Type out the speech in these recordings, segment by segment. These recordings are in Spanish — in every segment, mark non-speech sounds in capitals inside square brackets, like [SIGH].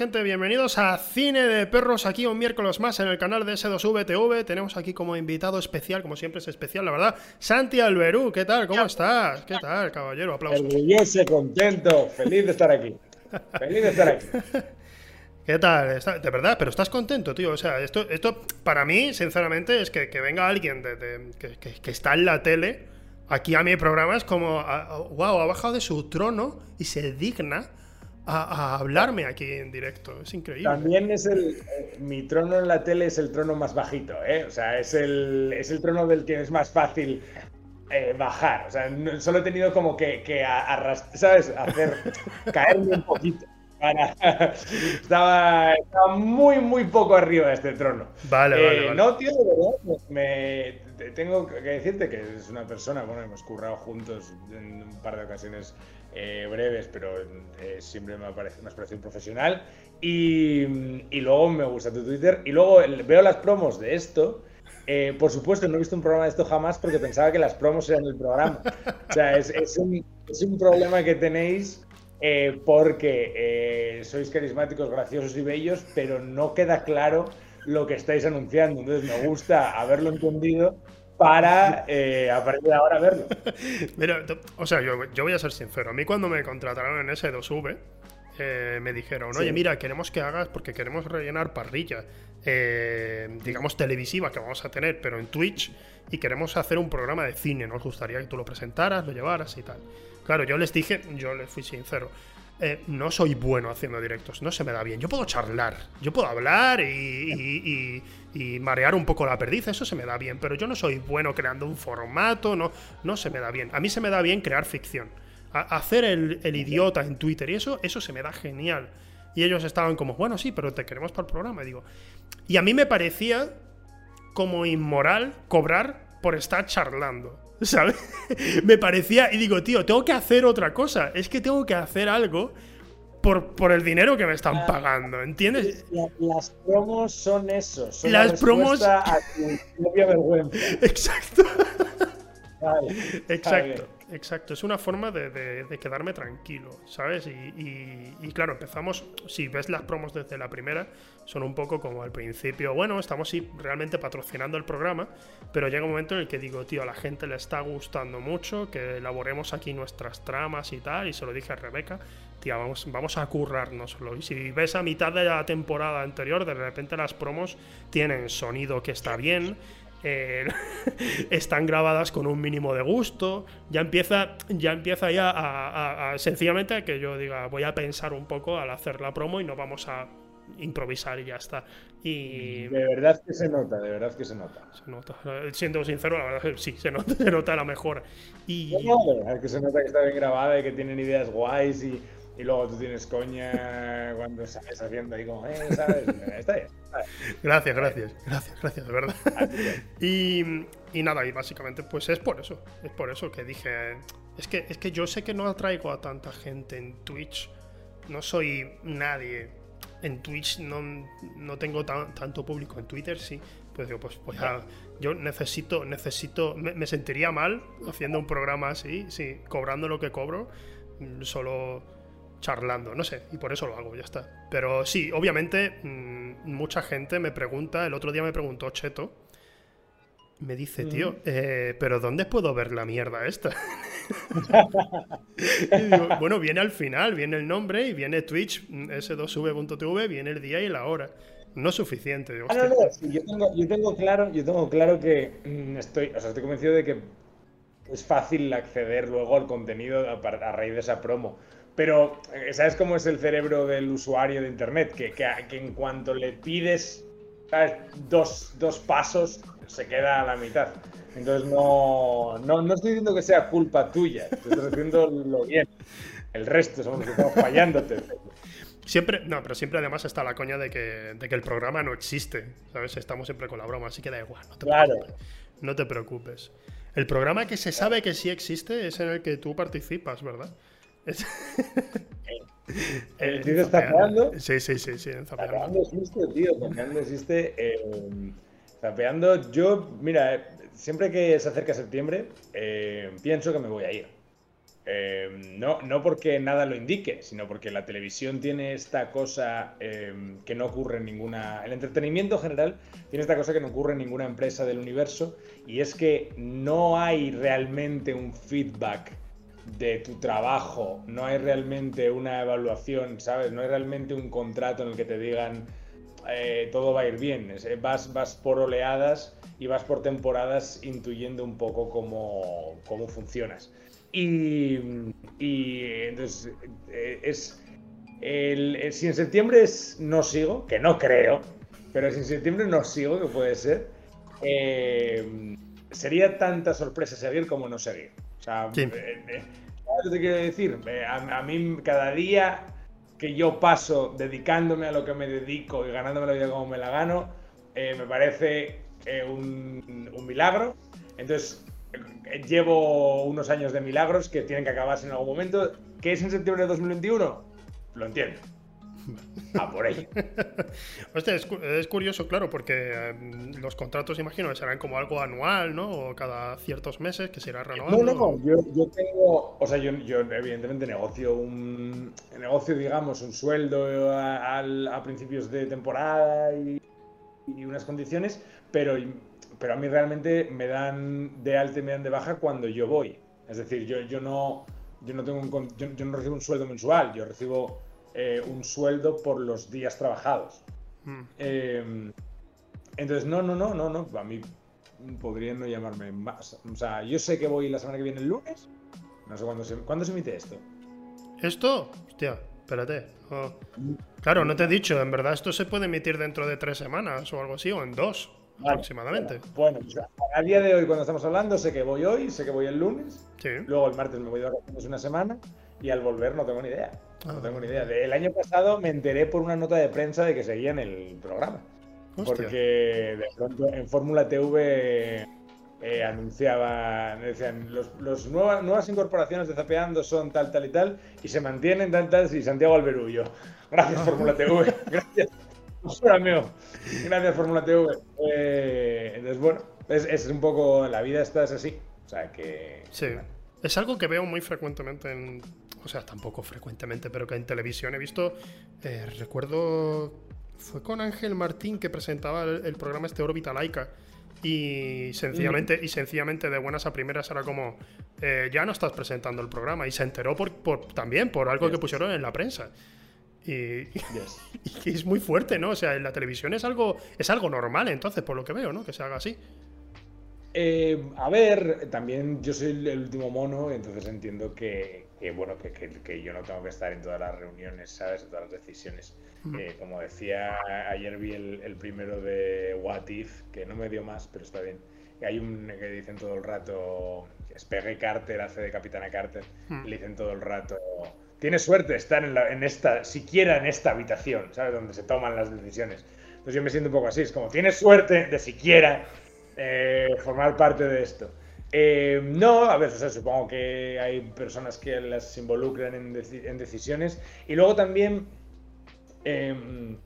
gente. Bienvenidos a Cine de Perros, aquí un miércoles más en el canal de S2VTV. Tenemos aquí como invitado especial, como siempre es especial, la verdad, Santi Alberú. ¿Qué tal? ¿Cómo estás? ¿Qué tal, caballero? Aplausos. Orgulloso, contento, feliz de estar aquí. Feliz de estar aquí. [LAUGHS] ¿Qué tal? de verdad, pero estás contento, tío. O sea, esto, esto para mí, sinceramente, es que, venga alguien de, que, está en la tele aquí a mi programa es como, wow, ha bajado de su trono y se digna a, hablarme aquí en directo. Es increíble. También es el. Eh, mi trono en la tele es el trono más bajito, ¿eh? O sea, es el, es el trono del que es más fácil eh, bajar. O sea, solo he tenido como que, que arrastrar, ¿sabes? Hacer [LAUGHS] caerme un poquito. [LAUGHS] estaba, estaba, muy, muy poco arriba de este trono. Vale, vale, eh, vale. No, tío, de verdad, me, tengo que decirte que es una persona, bueno, hemos currado juntos en un par de ocasiones eh, breves, pero eh, siempre me, parece, me has parecido un profesional. Y, y, luego me gusta tu Twitter. Y luego veo las promos de esto. Eh, por supuesto, no he visto un programa de esto jamás porque pensaba que las promos eran el programa. O sea, es, es, un, es un, problema que tenéis porque sois carismáticos, graciosos y bellos, pero no queda claro lo que estáis anunciando. Entonces me gusta haberlo entendido para eh, a partir de ahora verlo. [LAUGHS] Mira, o sea, yo, voy a ser sincero. A mí cuando me contrataron en S2V, eh, me dijeron, oye, mira, queremos que hagas, porque queremos rellenar parrilla, eh, digamos, televisiva que vamos a tener, pero en Twitch, y queremos hacer un programa de cine. Nos gustaría que tú lo presentaras, lo llevaras y tal. Claro, yo les dije, yo les fui sincero. Eh, no soy bueno haciendo directos, no se me da bien. Yo puedo charlar, yo puedo hablar y, marear un poco la perdiz, eso se me da bien, pero yo no soy bueno creando un formato, no, no se me da bien. A mí se me da bien crear ficción. hacer el, idiota en Twitter y eso, eso se me da genial. Y ellos estaban como, bueno, sí, pero te queremos para el programa. Y digo, y a mí me parecía como inmoral cobrar por estar charlando. ¿Sabes? [LAUGHS] me parecía. Y digo, tío, tengo que hacer otra cosa. Es que tengo que hacer algo por, por el dinero que me están ah, pagando, ¿entiendes? las promos son eso. Son las promos. A tu propia vergüenza. [LAUGHS] Exacto. Exacto. Exacto, es una forma de, quedarme tranquilo, ¿sabes? Y, claro, empezamos, si ves las promos desde la primera, son un poco como al principio, bueno, estamos realmente patrocinando el programa, pero llega un momento en el que digo, tío, a la gente le está gustando mucho que elaboremos aquí nuestras tramas y tal, y se lo dije a Rebeca, tío, vamos, vamos a currárnoslo. Y si ves a mitad de la temporada anterior, de repente las promos tienen sonido que está bien, eh, [LAUGHS] están grabadas con un mínimo de gusto. Ya empieza, ya empieza ya a, sencillamente a que yo diga, voy a pensar un poco al hacer la promo y no vamos a improvisar y ya está. Y... De verdad que se nota, de verdad que se nota. Se nota. Siendo sincero, la verdad sí, se nota, [LAUGHS] se nota la mejor. Y... que se nota que está bien grabada y que tienen ideas guays y y luego tú tienes coña cuando sales haciendo ahí como, eh, ¿sabes? Está bien. Gracias, gracias, gracias, gracias, de verdad. y, y, nada, y básicamente pues es por eso, es por eso que dije, es que, es que yo sé que no atraigo a tanta gente en Twitch, no soy nadie en Twitch, no, no tengo tanto público, en Twitter sí, pues digo, pues, pues yo necesito, necesito, me, me, sentiría mal haciendo un programa así, sí, cobrando lo que cobro, solo charlando, no sé, y por eso lo hago, ya está. Pero sí, obviamente, mm, mucha gente me pregunta, el otro día me preguntó Cheto, me dice, tío, eh, pero ¿dónde puedo ver la mierda esta? [LAUGHS] bueno, viene al final, viene el nombre y viene Twitch, s2v.tv, viene el día y la hora. No es suficiente. Ah, no, no, yo, tengo, yo, tengo, claro, yo tengo claro que mm, estoy, o sea, estoy convencido de que es fácil acceder luego al contenido a, a raíz de esa promo. Pero, eh, ¿sabes cómo es el cerebro del usuario de Internet? Que, que, en cuanto le pides Dos, dos, pasos, se queda a la mitad. Entonces, no, no, no, estoy diciendo que sea culpa tuya, estoy diciendo lo bien. El resto somos los que estamos fallándote. Siempre, no, pero siempre además está la coña de que, de que el programa no existe, ¿sabes? Estamos siempre con la broma, así que da igual, no te, claro. preocupes, no te preocupes. El programa que se sabe que sí existe es en el que tú participas, ¿verdad? [LAUGHS] ¿El tío está zapeando? Sí, sí, sí, sí. Zapeando existe, tío. Zapeando existe. Eh, zapeando, yo, mira, siempre que se acerca septiembre, eh, pienso que me voy a ir. Eh, no, no porque nada lo indique, sino porque la televisión tiene esta cosa eh, que no ocurre en ninguna... El entretenimiento en general tiene esta cosa que no ocurre en ninguna empresa del universo y es que no hay realmente un feedback de tu trabajo, no hay realmente una evaluación, ¿sabes? No hay realmente un contrato en el que te digan eh, todo va a ir bien. Vas, vas por oleadas y vas por temporadas intuyendo un poco cómo, cómo funcionas. Y, entonces eh, es. Si en septiembre es, no sigo, que no creo, pero si en septiembre no sigo, que puede ser, eh, sería tanta sorpresa seguir como no seguir. Sea, sí. eh, te quiero decir? A, a, mí cada día que yo paso dedicándome a lo que me dedico y ganándome la vida como me la gano, me parece un, un milagro. Entonces, llevo unos años de milagros que tienen que acabarse en algún momento. ¿Qué es en septiembre de 2021? Lo entiendo. Ah, por ahí. [LAUGHS] Hostia, es, curioso, claro, porque em, los contratos, imagino, que serán como algo anual, ¿no? O cada ciertos meses que será renovado. No, no, yo, yo tengo, o sea, yo, yo, evidentemente negocio un, negocio, digamos, un sueldo a, a principios de temporada y, y unas condiciones, pero pero a mí realmente me dan de alta y me dan de baja cuando yo voy. Es decir, yo, yo, no, yo, no, tengo un, yo, no recibo un sueldo mensual, yo recibo eh, un sueldo por los días trabajados. Mm. Eh, entonces, no, no, no, no, no, a mí podrían no llamarme más. O sea, yo sé que voy la semana que viene el lunes. No sé cuándo se, ¿cuándo se emite esto. ¿Esto? Hostia, espérate. Claro, no te he dicho, en verdad esto se puede emitir dentro de tres semanas o algo así, o en dos aproximadamente. Bueno, pues a día de hoy, cuando estamos hablando, sé que voy hoy, sé que voy el lunes. Luego el martes me voy de vacaciones una semana y al volver no tengo ni idea. no ah. tengo ni idea. El año pasado me enteré por una nota de prensa de que seguían el programa. Porque de pronto en Fórmula TV eh, anunciaban, decían, los, los nuevas, nuevas incorporaciones de Zapeando son tal, tal y tal, y se mantienen tantas y Santiago Alberullo. Gracias, Fórmula TV. [LAUGHS] Gracias. Gracias, Fórmula TV. Eh, entonces, bueno, es, un poco. La vida está así. O sea que. Sí. Es algo que veo muy frecuentemente en. O sea, tampoco frecuentemente, pero que en televisión he visto. Eh, recuerdo. Fue con Ángel Martín que presentaba el, programa este Órbita Laica. Y sencillamente, y sencillamente de buenas a primeras era como, eh, ya no estás presentando el programa. Y se enteró por, también por algo que pusieron en la prensa. [LAUGHS] Y, que es muy fuerte, ¿no? O sea, en la televisión es algo, es algo normal, entonces, por lo que veo, ¿no? Que se haga así. Eh, a ver, también yo soy el último mono, entonces entiendo que, bueno, que, yo no tengo que estar en todas las reuniones, ¿sabes? En todas las decisiones. Eh, como decía, ayer vi el, primero de What If, que no me dio más, pero está bien. Hay un que dicen todo el rato, es Peggy Carter, hace de Capitana Carter, le dicen todo el rato tienes suerte de estar en, esta, siquiera en esta habitación, ¿sabes? Donde se toman las decisiones. Entonces yo me siento un poco así, es como, tienes suerte de siquiera eh, formar parte de esto. Eh, no, a ver, supongo que hay personas que las involucran en, decisiones. Y luego también, em,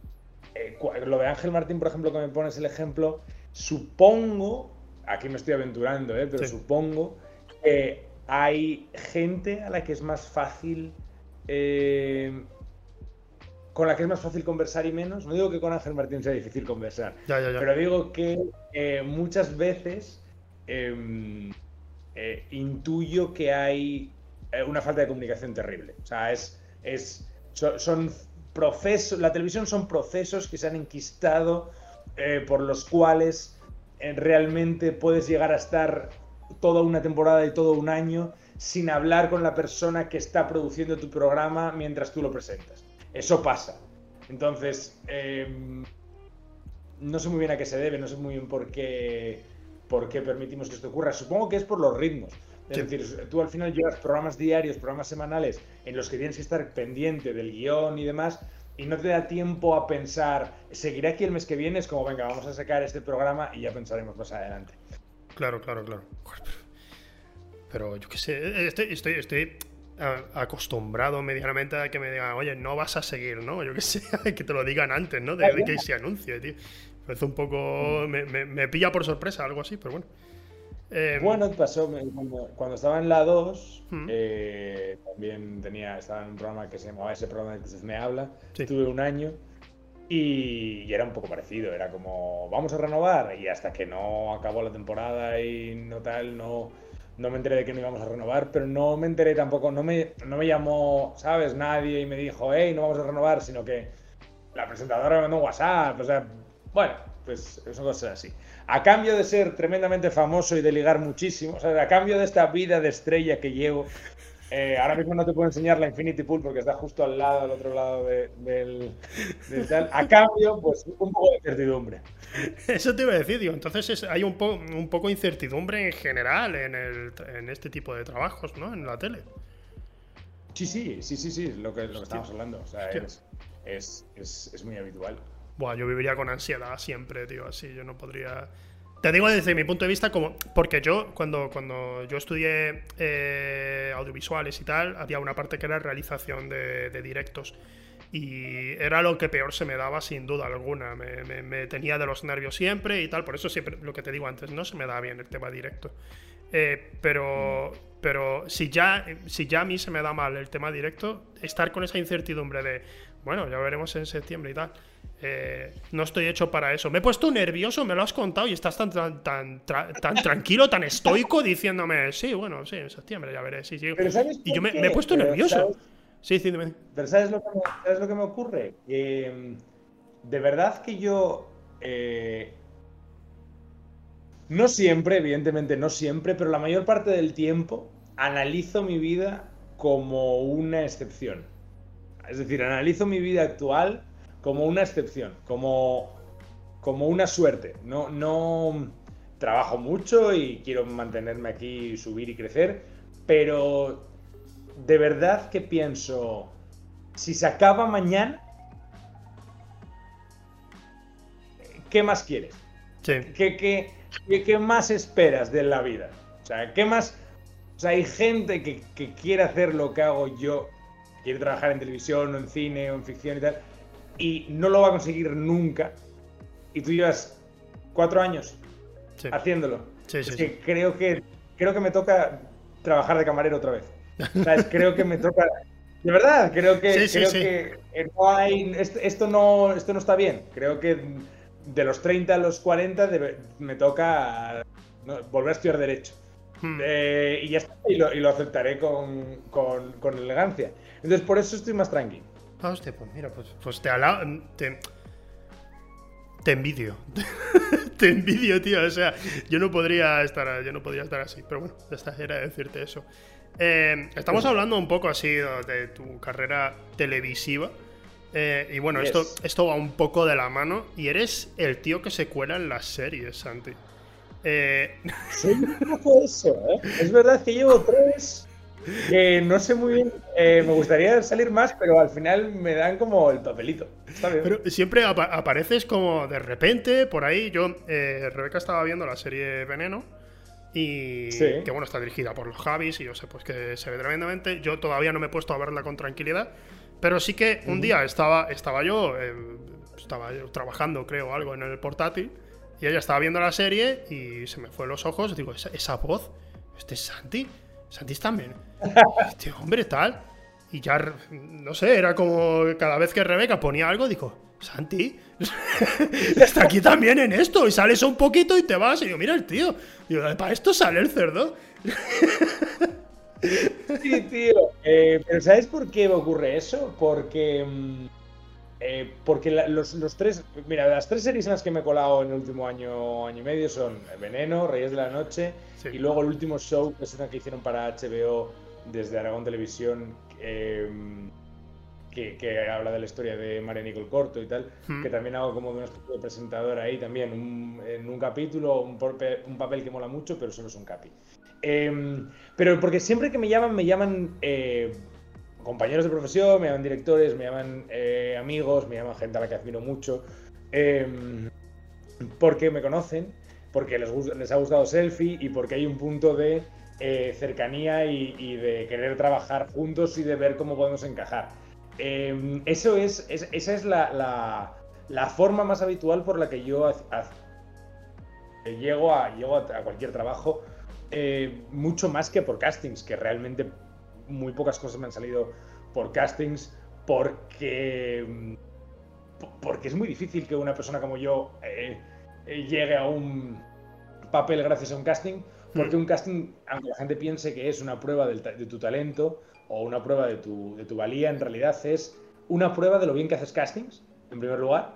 eh, lo de Ángel Martín, por ejemplo, que me pones el ejemplo, supongo, aquí me estoy aventurando, pero supongo que hay gente a la que es más fácil eh, con la que es más fácil conversar y menos. No digo que con Ángel Martín sea difícil conversar, pero digo que eh, muchas veces em, eh, intuyo que hay una falta de comunicación terrible. O sea, es, es son, procesos, la televisión son procesos que se han enquistado por los cuales realmente puedes llegar a estar toda una temporada y todo un año sin hablar con la persona que está produciendo tu programa mientras tú lo presentas. Eso pasa. Entonces, em, no sé muy bien a qué se debe, no sé muy bien por qué, por qué permitimos que esto ocurra. Supongo que es por los ritmos. Es decir, tú al final llevas programas diarios, programas semanales en los que tienes que estar pendiente del guion y demás, y no te da tiempo a pensar, seguiré aquí el mes que viene, es como, venga, vamos a sacar este programa y ya pensaremos más adelante. Claro, claro, claro. Pero yo qué sé, estoy, estoy, estoy acostumbrado medianamente a que me digan, oye, no vas a seguir, ¿no? Yo qué sé, [LAUGHS] que te lo digan antes, ¿no? De, que se anuncie, tío. Parece un poco. Me, me, pilla por sorpresa, algo así, pero bueno. Eh, Bueno, pasó me- cuando, cuando estaba en la 2, Mm. eh, también tenía, estaba en un programa que se llamaba ese programa que me habla. Sí. Tuve un año y, y era un poco parecido. Era como, vamos a renovar. Y hasta que no acabó la temporada y no tal, no, no me enteré de que no íbamos a renovar. Pero no me enteré tampoco, no me, no me llamó, ¿sabes? Nadie y me dijo, hey, no vamos a renovar, sino que la presentadora me mandó un WhatsApp. O sea, bueno, pues son cosas así. A cambio de ser tremendamente famoso y de ligar muchísimo, o sea, a cambio de esta vida de estrella que llevo, eh, ahora mismo no te puedo enseñar la Infinity Pool porque está justo al lado, al otro lado de- del, del tal. A cambio, pues un poco de certidumbre. [LAUGHS] Eso te iba a decir, digo, entonces es- hay un, po- un poco de incertidumbre en general en, el, en este tipo de trabajos, ¿no? En la tele. Sí, sí, sí, sí, sí, lo que, lo que estamos hablando. O sea, es, es, es muy habitual. Buah, yo viviría con ansiedad siempre, tío, así, yo no podría... Te digo desde mi punto de vista como... Porque yo, cuando, cuando yo estudié eh, audiovisuales y tal, había una parte que era realización de, directos. Y era lo que peor se me daba sin duda alguna. Me tenía de los nervios siempre y tal. Por eso siempre, lo que te digo antes, no se me da bien el tema directo. Eh, pero, pero si ya, si ya a mí se me da mal el tema directo, estar con esa incertidumbre de, bueno, ya veremos en septiembre y tal. eh, no estoy hecho para eso. Me he puesto nervioso, me lo has contado y estás tan, tan, tan, tra- tan tranquilo, tan estoico diciéndome, sí, bueno, sí, en septiembre ya veré, sí, sí. Pero ¿sabes Y yo me, he puesto Pero, nervioso. ¿sabes? Sí, sí, dime. Pero ¿sabes lo que me, sabes lo que me ocurre? Mm, de verdad que yo... eh, no siempre, evidentemente no siempre, pero la mayor parte del tiempo analizo mi vida como una excepción. Es decir, analizo mi vida actual como una excepción, como, como una suerte. No, no trabajo mucho y quiero mantenerme aquí, subir y crecer, pero de verdad que pienso, si se acaba mañana, ¿qué más quieres? Sí. ¿Qué, qué, qué- qué más esperas de la vida? O sea, ¿qué más? O sea, hay gente que, que quiere hacer lo que hago yo, quiere trabajar en televisión o en cine o en ficción y tal, y no lo va a conseguir nunca. Y tú llevas cuatro años Sí, haciéndolo. sí, Es sí. que sí. creo que creo que me toca trabajar de camarero otra vez. ¿Sabes? [LAUGHS] Creo que me toca. De verdad, creo que creo que eh, no hay. Esto, esto no esto no está bien. Creo que de los 30 a los 40 debe- me toca no, volver a estudiar derecho. Hmm. Eh, y ya está, y lo, y lo aceptaré con, con- con elegancia. Entonces por eso estoy más tranquilo. Ah, hostia, pues mira, pues, pues te, ala- te, te envidio. [LAUGHS] te envidio, tío. O sea, yo no podría estar, yo no podría estar así. Pero bueno, ya está, era decirte eso. Eh, estamos hablando un poco así de, de tu carrera televisiva. Eh, y bueno, Yes. esto, esto va un poco de la mano. Y eres el tío que se cuela en las series, Santi. Eh, Soy un poco eso, ¿eh? Es verdad que llevo tres que no sé muy bien. eh, me gustaría salir más, pero al final me dan como el papelito. Está bien. Pero siempre apa- apareces como de repente por ahí. Yo, eh, Rebeca estaba viendo la serie Veneno. Y Sí. que bueno, está dirigida por los Javis y yo sé pues que se ve tremendamente. Yo todavía no me he puesto a verla con tranquilidad. Pero sí que un día estaba, estaba yo, eh, estaba yo trabajando, creo, algo en el portátil. Y ella estaba viendo la serie y se me fue los ojos. Digo, esa, esa voz, este es Santi. Santi es también. [LAUGHS] Este hombre tal. Y ya, no sé, era como cada vez que Rebeca ponía algo, digo, Santi, [LAUGHS] está aquí también en esto. Y sales un poquito y te vas. Y digo, mira el tío. Digo, para esto sale el cerdo. Sí, tío. Eh, pero ¿sabes por qué ocurre eso? Porque. mm, eh, porque la- los, los tres. Mira, las tres series en las que me he colado en el último año, año y medio son Veneno, Reyes de la Noche Sí. y luego el último show, que es una que hicieron para HBO desde Aragón Televisión. eh, que, que habla de la historia de María Nicole Corto y tal, Hmm. que también hago como de una especie de presentador ahí también, un- en un capítulo, un, porpe- un papel que mola mucho, pero solo es un capi. Em, pero porque siempre que me llaman, me llaman eh, compañeros de profesión, me llaman directores, me llaman eh, amigos, me llaman gente a la que admiro mucho, em, porque me conocen, porque les, ha gustado Selfie y porque hay un punto de eh, cercanía y, de querer trabajar juntos y de ver cómo podemos encajar. Em, eso es, es- esa es la, forma más habitual por la que yo llego, a, llego a cualquier trabajo eh, mucho más que por castings, que realmente muy pocas cosas me han salido por castings, porque, mm, porque es muy difícil que una persona como yo eh, eh, llegue a un papel gracias a un casting, porque mm. un casting, aunque la gente piense que es una prueba de tu talento o una prueba de tu, de tu valía, en realidad es una prueba de lo bien que haces castings, en primer lugar.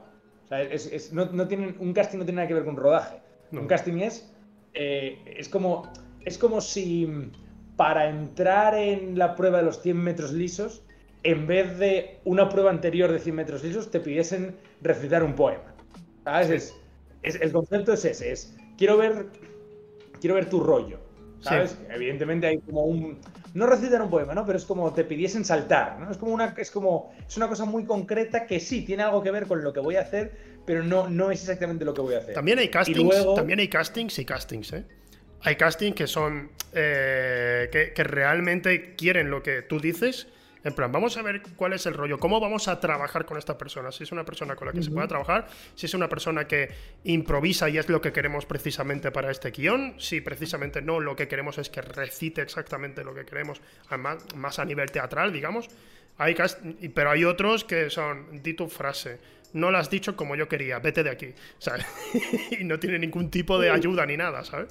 no, tienen, un casting no tiene nada que ver con rodaje. Un casting es, eh, es, como, es como si para entrar en la prueba de los 100 metros lisos, en vez de una prueba anterior de 100 metros lisos, te pidiesen recitar un poema. ¿Sabes? Es, el concepto es ese, es quiero ver, quiero ver tu rollo. ¿Sabes? Evidentemente hay como un, no recitar un poema, ¿no? Pero es como te pidiesen saltar, ¿no? Es como una, es como, es una cosa muy concreta que sí, tiene algo que ver con lo que voy a hacer, pero no, no es exactamente lo que voy a hacer. También hay castings, también hay castings y castings, ¿eh? Hay castings que son, eh, que, que realmente quieren lo que tú dices, en plan, vamos a ver cuál es el rollo, cómo vamos a trabajar con esta persona. Si es una persona con la que se pueda trabajar, si es una persona que improvisa y es lo que queremos precisamente para este guion, si precisamente no, lo que queremos es que recite exactamente lo que queremos, más, más a nivel teatral, digamos. Hay pero hay otros que son, di tu frase, no la has dicho como yo quería, vete de aquí, [LAUGHS] ¿sabes? y no tiene ningún tipo de ayuda ni nada, ¿sabes?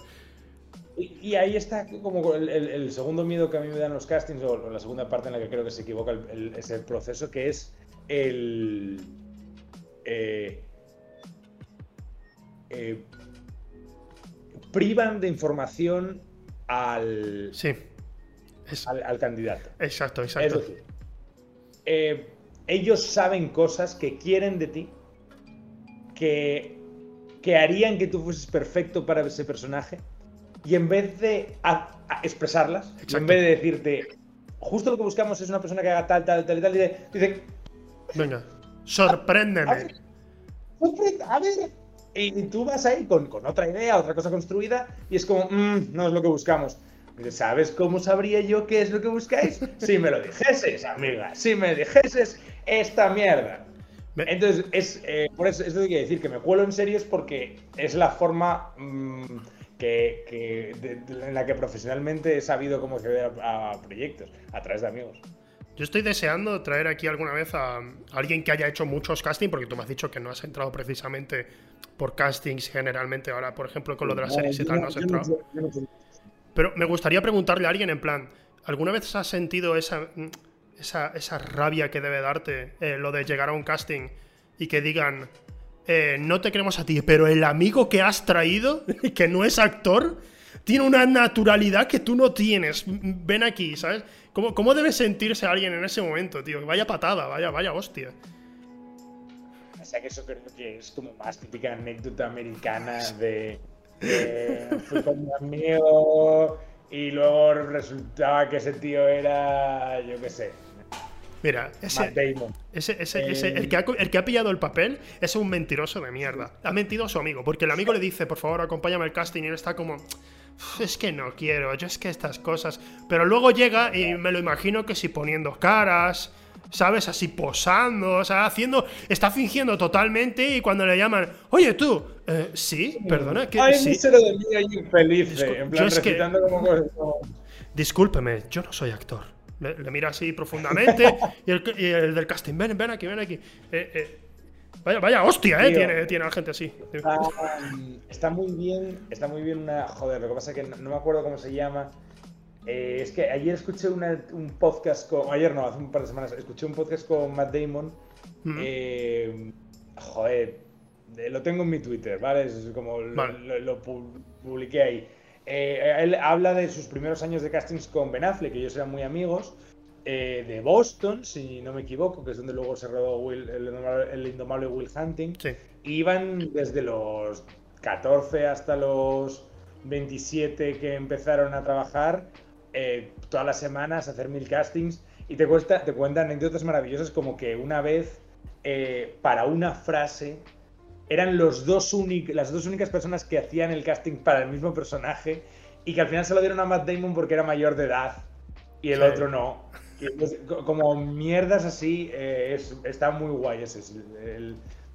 Y, ahí está como el, segundo miedo que a mí me dan los castings, o la segunda parte en la que creo que se equivoca el, es el proceso, que es el... Eh, eh, privan de información al, sí. al, candidato. Exacto, exacto. Es decir, eh, ellos saben cosas que quieren de ti, que, que harían que tú fueses perfecto para ese personaje y en vez de expresarlas, en vez de decirte, justo lo que buscamos es una persona que haga tal, tal, tal y tal, dice, venga, sorpréndeme. A ver, y, tú vas ahí con, otra idea, otra cosa construida, y es como, mm, no es lo que buscamos. ¿Sabes cómo sabría yo qué es lo que buscáis? Si me lo dijeses, amiga, si me dijeses esta mierda. Entonces, es, eh, por eso, esto hay que decir que me cuelo en series porque es la forma mm, que, en la que profesionalmente he sabido cómo acceder a, proyectos, a través de amigos. Yo estoy deseando traer aquí alguna vez a, alguien que haya hecho muchos castings, porque tú me has dicho que no has entrado precisamente por castings generalmente. Ahora, por ejemplo, con lo de las series y tal, no has entrado. Pero me gustaría preguntarle a alguien en plan, ¿alguna vez has sentido esa, esa, rabia que debe darte eh, lo de llegar a un casting y que digan, eh, no te queremos a ti, pero el amigo que has traído, [LAUGHS] que no es actor, tiene una naturalidad que tú no tienes. Ven aquí, ¿sabes? ¿Cómo, cómo debe sentirse alguien en ese momento, tío? Vaya patada, vaya, vaya hostia. O sea que eso creo que es como más típica anécdota americana de, fui con mi amigo y luego resultaba que ese tío era, yo qué sé, Mira, ese, ese, ese, el, que ha, el, que ha, pillado el papel es un mentiroso de mierda. Ha mentido a su amigo, porque el amigo le dice, por favor, acompáñame al casting, y él está como, es que no quiero, yo es que estas cosas. Pero luego llega y me lo imagino que si poniendo caras, ¿sabes? Así posando, o sea, haciendo, está fingiendo totalmente y cuando le llaman, oye tú, eh, sí, perdona, que... Ay, sí. de mí infeliz, en plan, como... Discúlpeme, yo no soy actor. Le, mira así profundamente [LAUGHS] y, el, del casting, ven, ven aquí, ven aquí. Eh, eh, vaya, vaya hostia, eh, tiene, tiene a la gente así. Está, muy bien, está muy bien una. Joder, lo que pasa es que no, me acuerdo cómo se llama. Eh, es que ayer escuché un podcast con. Ayer no, hace un par de semanas. Escuché un podcast con Matt Damon. joder, lo tengo en mi Twitter, ¿vale? Es como lo, publiqué ahí. Eh, él habla de sus primeros años de castings con Ben Affleck, que ellos eran muy amigos, eh, de Boston, si no me equivoco, que es donde luego se rodó el, indomable Will Hunting. Iban desde los 14 hasta los 27 que empezaron a trabajar, eh, todas las semanas a hacer mil castings, y te, cuesta, te cuentan anécdotas maravillosas como que una vez, para una frase, eran los dos las dos únicas personas que hacían el casting para el mismo personaje y que al final se lo dieron a Matt Damon porque era mayor de edad y el otro no. como mierdas así, eh, está muy guay ese.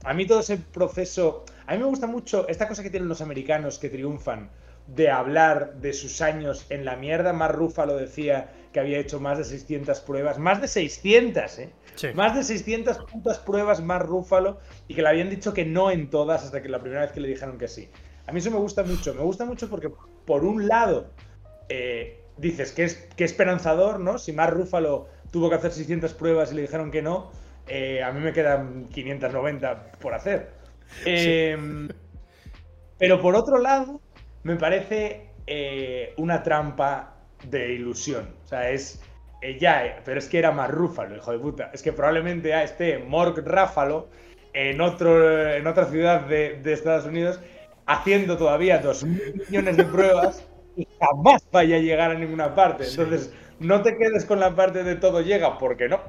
a mí todo ese proceso, a mí me gusta mucho esta cosa que tienen los americanos que triunfan de hablar de sus años en la mierda. Mar lo decía que había hecho más de 600 pruebas, más de 600, ¿eh? Más de 600 putas pruebas más Rúfalo y que le habían dicho que no en todas hasta que la primera vez que le dijeron que sí. A mí eso me gusta mucho, me gusta mucho porque por un lado eh, dices que es que esperanzador, ¿no? Si Mar Rúfalo tuvo que hacer 600 pruebas y le dijeron que no, eh, a mí me quedan 590 por hacer. Em, pero por otro lado, me parece eh, una trampa de ilusión. O sea, es. Eh, ya, eh, pero es que era más Rúfalo, hijo de puta. Es que probablemente esté Morg Ráfalo en, otro, en otra ciudad de, Estados Unidos haciendo todavía dos millones de pruebas y jamás vaya a llegar a ninguna parte. Entonces, no te quedes con la parte de todo llega, porque no.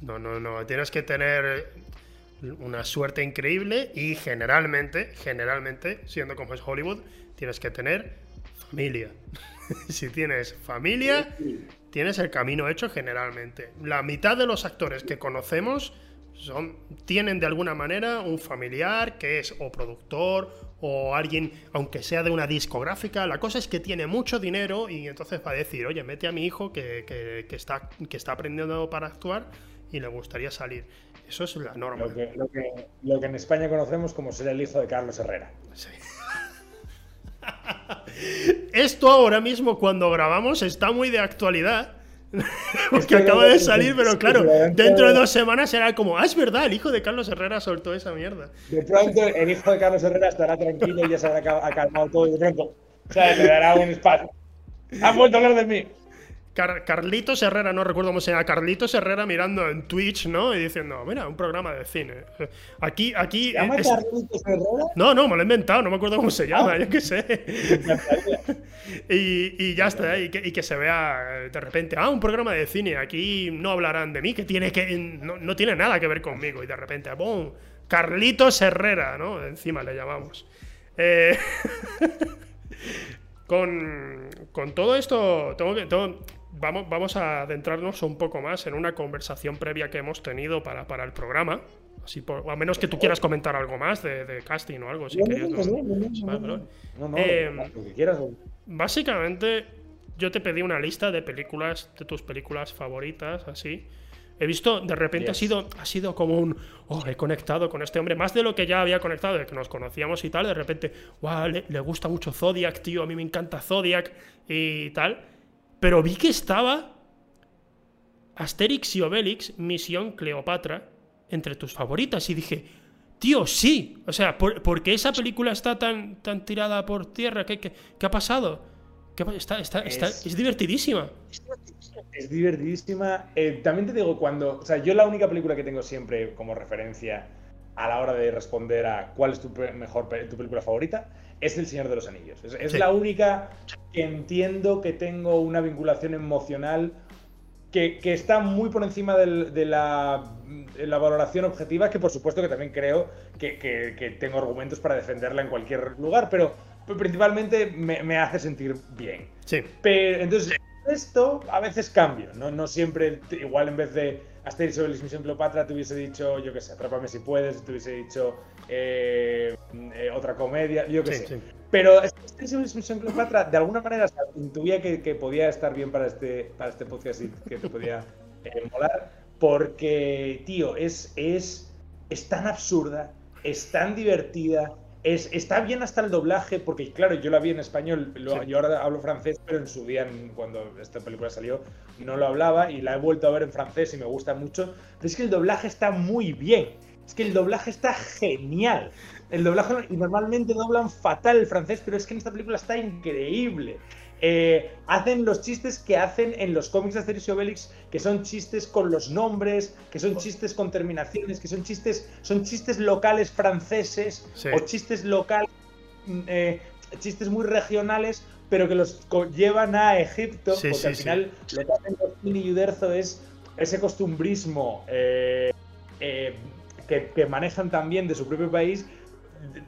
No, no, no. Tienes que tener una suerte increíble y generalmente, generalmente, siendo como es Hollywood, tienes que tener familia. [LAUGHS] si tienes familia, tienes el camino hecho generalmente. La mitad de los actores que conocemos son, tienen de alguna manera un familiar que es o productor o alguien, aunque sea de una discográfica. La cosa es que tiene mucho dinero y entonces va a decir, oye, mete a mi hijo que, está, que está aprendiendo para actuar y le gustaría salir. Eso es la norma. Lo que, lo que, en España conocemos como ser el hijo de Carlos Herrera. Sí. [LAUGHS] Esto ahora mismo cuando grabamos está muy de actualidad. [LAUGHS] Porque acaba de salir, pero claro, dentro de dos semanas será como, ah, es verdad, el hijo de Carlos Herrera soltó esa mierda. De pronto el hijo de Carlos Herrera estará tranquilo y ya se habrá calmado todo y de pronto, o sea, le dará un espacio. Ha vuelto a hablar de mí. Carlitos Herrera, no recuerdo cómo se llama, Carlitos Herrera mirando en Twitch, ¿no? Y diciendo, mira, un programa de cine. Aquí, aquí. ¿Se llama Carlitos Herrera? No, no, me lo he inventado, no me acuerdo cómo se llama, ah. yo qué sé. [LAUGHS] y, ya está, y que, se vea de repente, ah, un programa de cine, aquí no hablarán de mí, que tiene que. No, tiene nada que ver conmigo. Y de repente, ¡pum! Carlitos Herrera, ¿no? Encima le llamamos. Eh, [LAUGHS] con, con, todo esto, tengo que, vamos, vamos a adentrarnos un poco más en una conversación previa que hemos tenido para, para el programa. Así a menos que tú quieras comentar algo más de, casting o algo. Si no, no, lo que quieras. Básicamente, yo te pedí una lista de películas, de tus películas favoritas, así. He visto, de repente ha, sido, ha sido como un, oh, he conectado con este hombre, más de lo que ya había conectado, de que nos conocíamos y tal, de repente, wow, le, le gusta mucho Zodiac, tío, a mí me encanta Zodiac y tal. Pero vi que estaba Asterix y Obelix, Misión Cleopatra, entre tus favoritas. Y dije, tío, sí. O sea, ¿por, qué esa película está tan, tan tirada por tierra? ¿Qué, qué, ha pasado? está, está, es, divertidísima. Es divertidísima. Eh, también te digo, cuando. O sea, yo la única película que tengo siempre como referencia a la hora de responder a cuál es tu mejor tu película favorita es El Señor de los Anillos. Es, la única que entiendo que tengo una vinculación emocional que, está muy por encima de, la, valoración objetiva, que por supuesto que también creo que, tengo argumentos para defenderla en cualquier lugar, pero, principalmente me, hace sentir bien. Sí. Pero, entonces, esto a veces cambio, ¿no? No siempre, igual en vez de Asterix sobre la Misión Cleopatra, te hubiese dicho, yo qué sé, Atrápame si puedes, te hubiese dicho eh, eh, otra comedia, yo qué sé. Pero Asterix sobre la Misión Cleopatra, de alguna manera, intuía que, que, podía estar bien para este, para este podcast y que te podía eh, molar, porque, tío, es, es, es tan absurda, es tan divertida, está bien hasta el doblaje, porque claro, yo la vi en español, yo ahora hablo francés, pero en su día, cuando esta película salió, no lo hablaba y la he vuelto a ver en francés y me gusta mucho. Pero es que el doblaje está muy bien, es que el doblaje está genial. El doblaje, y normalmente doblan fatal el francés, pero es que en esta película está increíble. Eh, hacen los chistes que hacen en los cómics de Asterix y Obelix, que son chistes con los nombres, que son chistes con terminaciones, que son chistes, son chistes locales franceses o chistes locales, mm, eh, chistes muy regionales, pero que los llevan a Egipto, porque al final lo que hacen los y Uderzo es ese costumbrismo eh, que, que manejan también de su propio país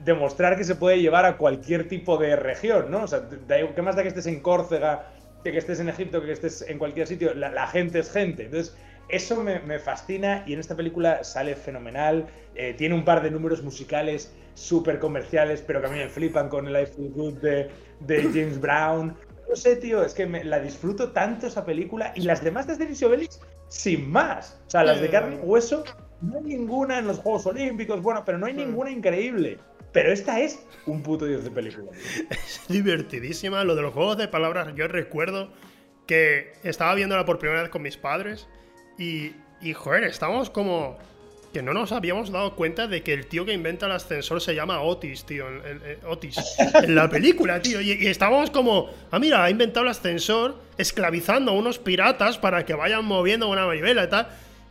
demostrar que se puede llevar a cualquier tipo de región, ¿no? O sea, ¿qué más da que estés en Córcega, que, estés en Egipto, que estés en cualquier sitio? La, gente es gente. Entonces, eso me, fascina y en esta película sale fenomenal. Eh, tiene un par de números musicales súper comerciales, pero que a mí me flipan con el I Feel Good de, James Brown. No sé, tío, es que la disfruto tanto esa película y las demás de Asterix y sin más. O sea, las de carne y hueso, no hay ninguna en los Juegos Olímpicos, bueno, pero no hay ninguna increíble. Pero esta es un puto dios de película. [LAUGHS] Es divertidísima. Lo de los juegos de palabras, yo recuerdo que estaba viéndola por primera vez con mis padres y, y joder, estábamos como que no nos habíamos dado cuenta de que el tío que inventa el ascensor se llama Otis, tío. Otis. [LAUGHS] En la película, tío. Y, y, estábamos como, ah, mira, ha inventado el ascensor esclavizando a unos piratas para que vayan moviendo una manivela y tal.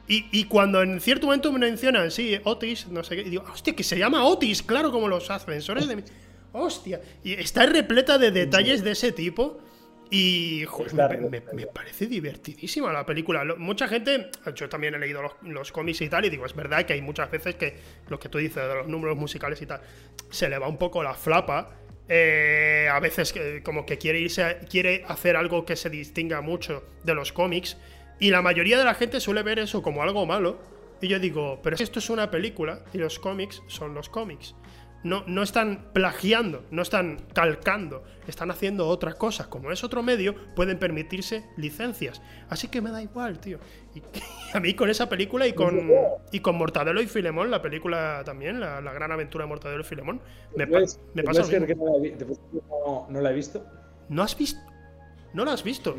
Y, cuando en cierto momento me mencionan, sí, Otis, no sé qué, y digo, hostia, que se llama Otis, claro, como los ascensores de mi... Hostia, y está repleta de detalles de ese tipo. Y joder, me, parece divertidísima la película. mucha gente, yo también he leído los, cómics y tal, y digo, es verdad que hay muchas veces que lo que tú dices de los números musicales y tal, se le va un poco la flapa. Eh, a veces como que quiere irse, quiere hacer algo que se distinga mucho de los cómics. Y la mayoría de la gente suele ver eso como algo malo. Y yo digo, pero esto es una película y los cómics son los cómics. No, no están plagiando, no están calcando, están haciendo otra cosa. Como es otro medio, pueden permitirse licencias. Así que me da igual, tío. Y, [LAUGHS] a mí con esa película y con, y con Mortadelo y Filemón, la película también, la, gran aventura de Mortadelo y Filemón, me, me pasa no, no la he visto? ¿No has visto? No lo has visto.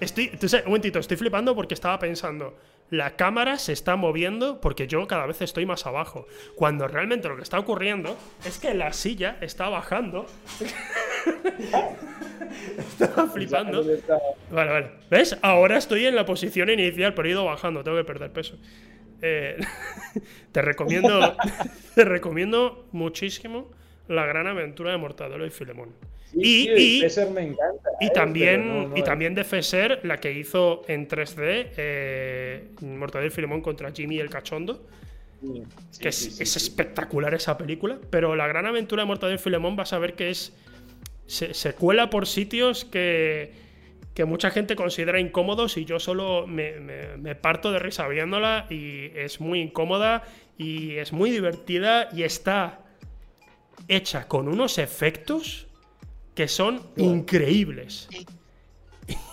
estoy, estoy, un momentito, estoy flipando porque estaba pensando. La cámara se está moviendo porque yo cada vez estoy más abajo. Cuando realmente lo que está ocurriendo es que la silla está bajando. [LAUGHS] estaba flipando. Vale, vale. ¿Ves? Ahora estoy en la posición inicial, pero he ido bajando. Tengo que perder peso. Eh, [LAUGHS] te recomiendo. [LAUGHS] te recomiendo muchísimo la gran aventura de Mortadelo y Filemón y, y, me encanta. Y, ¿eh? también, y también de Fesser, la que hizo en 3D eh, Mortadelo y Filemón contra Jimmy el Cachondo. que es, espectacular esa película. Pero la gran aventura de Mortadelo y Filemón vas a ver que es. Se, cuela por sitios que, que mucha gente considera incómodos y yo solo me, me, parto de risa viéndola y es muy incómoda y es muy divertida y está hecha con unos efectos que son increíbles.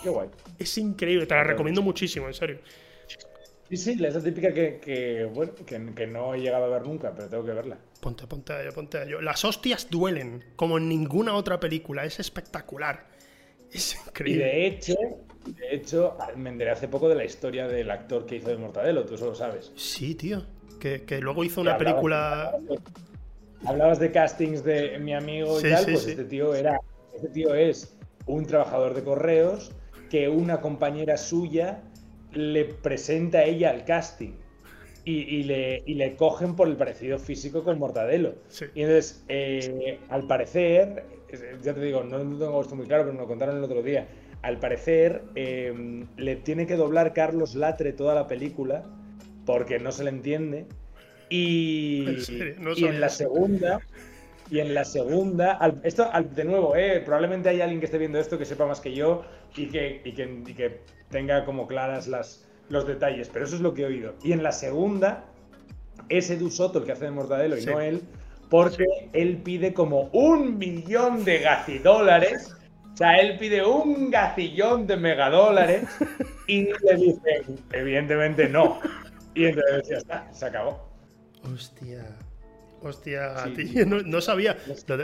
Qué guay. [LAUGHS] Es increíble, te la recomiendo muchísimo, en serio. Sí, sí, la es típica que, bueno, que, no he llegado a ver nunca, pero tengo que verla. Ponte, ponte a ello, ponte a ello. Las hostias duelen, como en ninguna otra película, es espectacular. Es increíble. Y de hecho, de hecho, me enteré hace poco de la historia del actor que hizo de Mortadelo, tú solo sabes. Sí, tío. Que, luego hizo una película. Hablabas de castings de mi amigo y tal, pues este tío era este tío es un trabajador de correos que una compañera suya le presenta a ella al casting y, le, le, cogen por el parecido físico con Mortadelo. Y entonces, eh, al parecer, ya te digo, no, tengo esto muy claro, pero me lo contaron el otro día. Al parecer, em, le tiene que doblar Carlos Latre toda la película porque no se le entiende. Y, [LAUGHS] y en la segunda, y en la segunda, esto de nuevo, eh, probablemente hay alguien que esté viendo esto que sepa más que yo y que, que, tenga como claras las, los detalles, pero eso es lo que he oído. Y en la segunda, es Edu Soto el que hace de Mortadelo y no él, porque él pide como un millón de gacidólares. O sea, él pide un gacillón de megadólares [LAUGHS] y le dicen, evidentemente no. Y entonces ya está, se acabó. Hostia. Hostia, tío, [LAUGHS] no, sabía.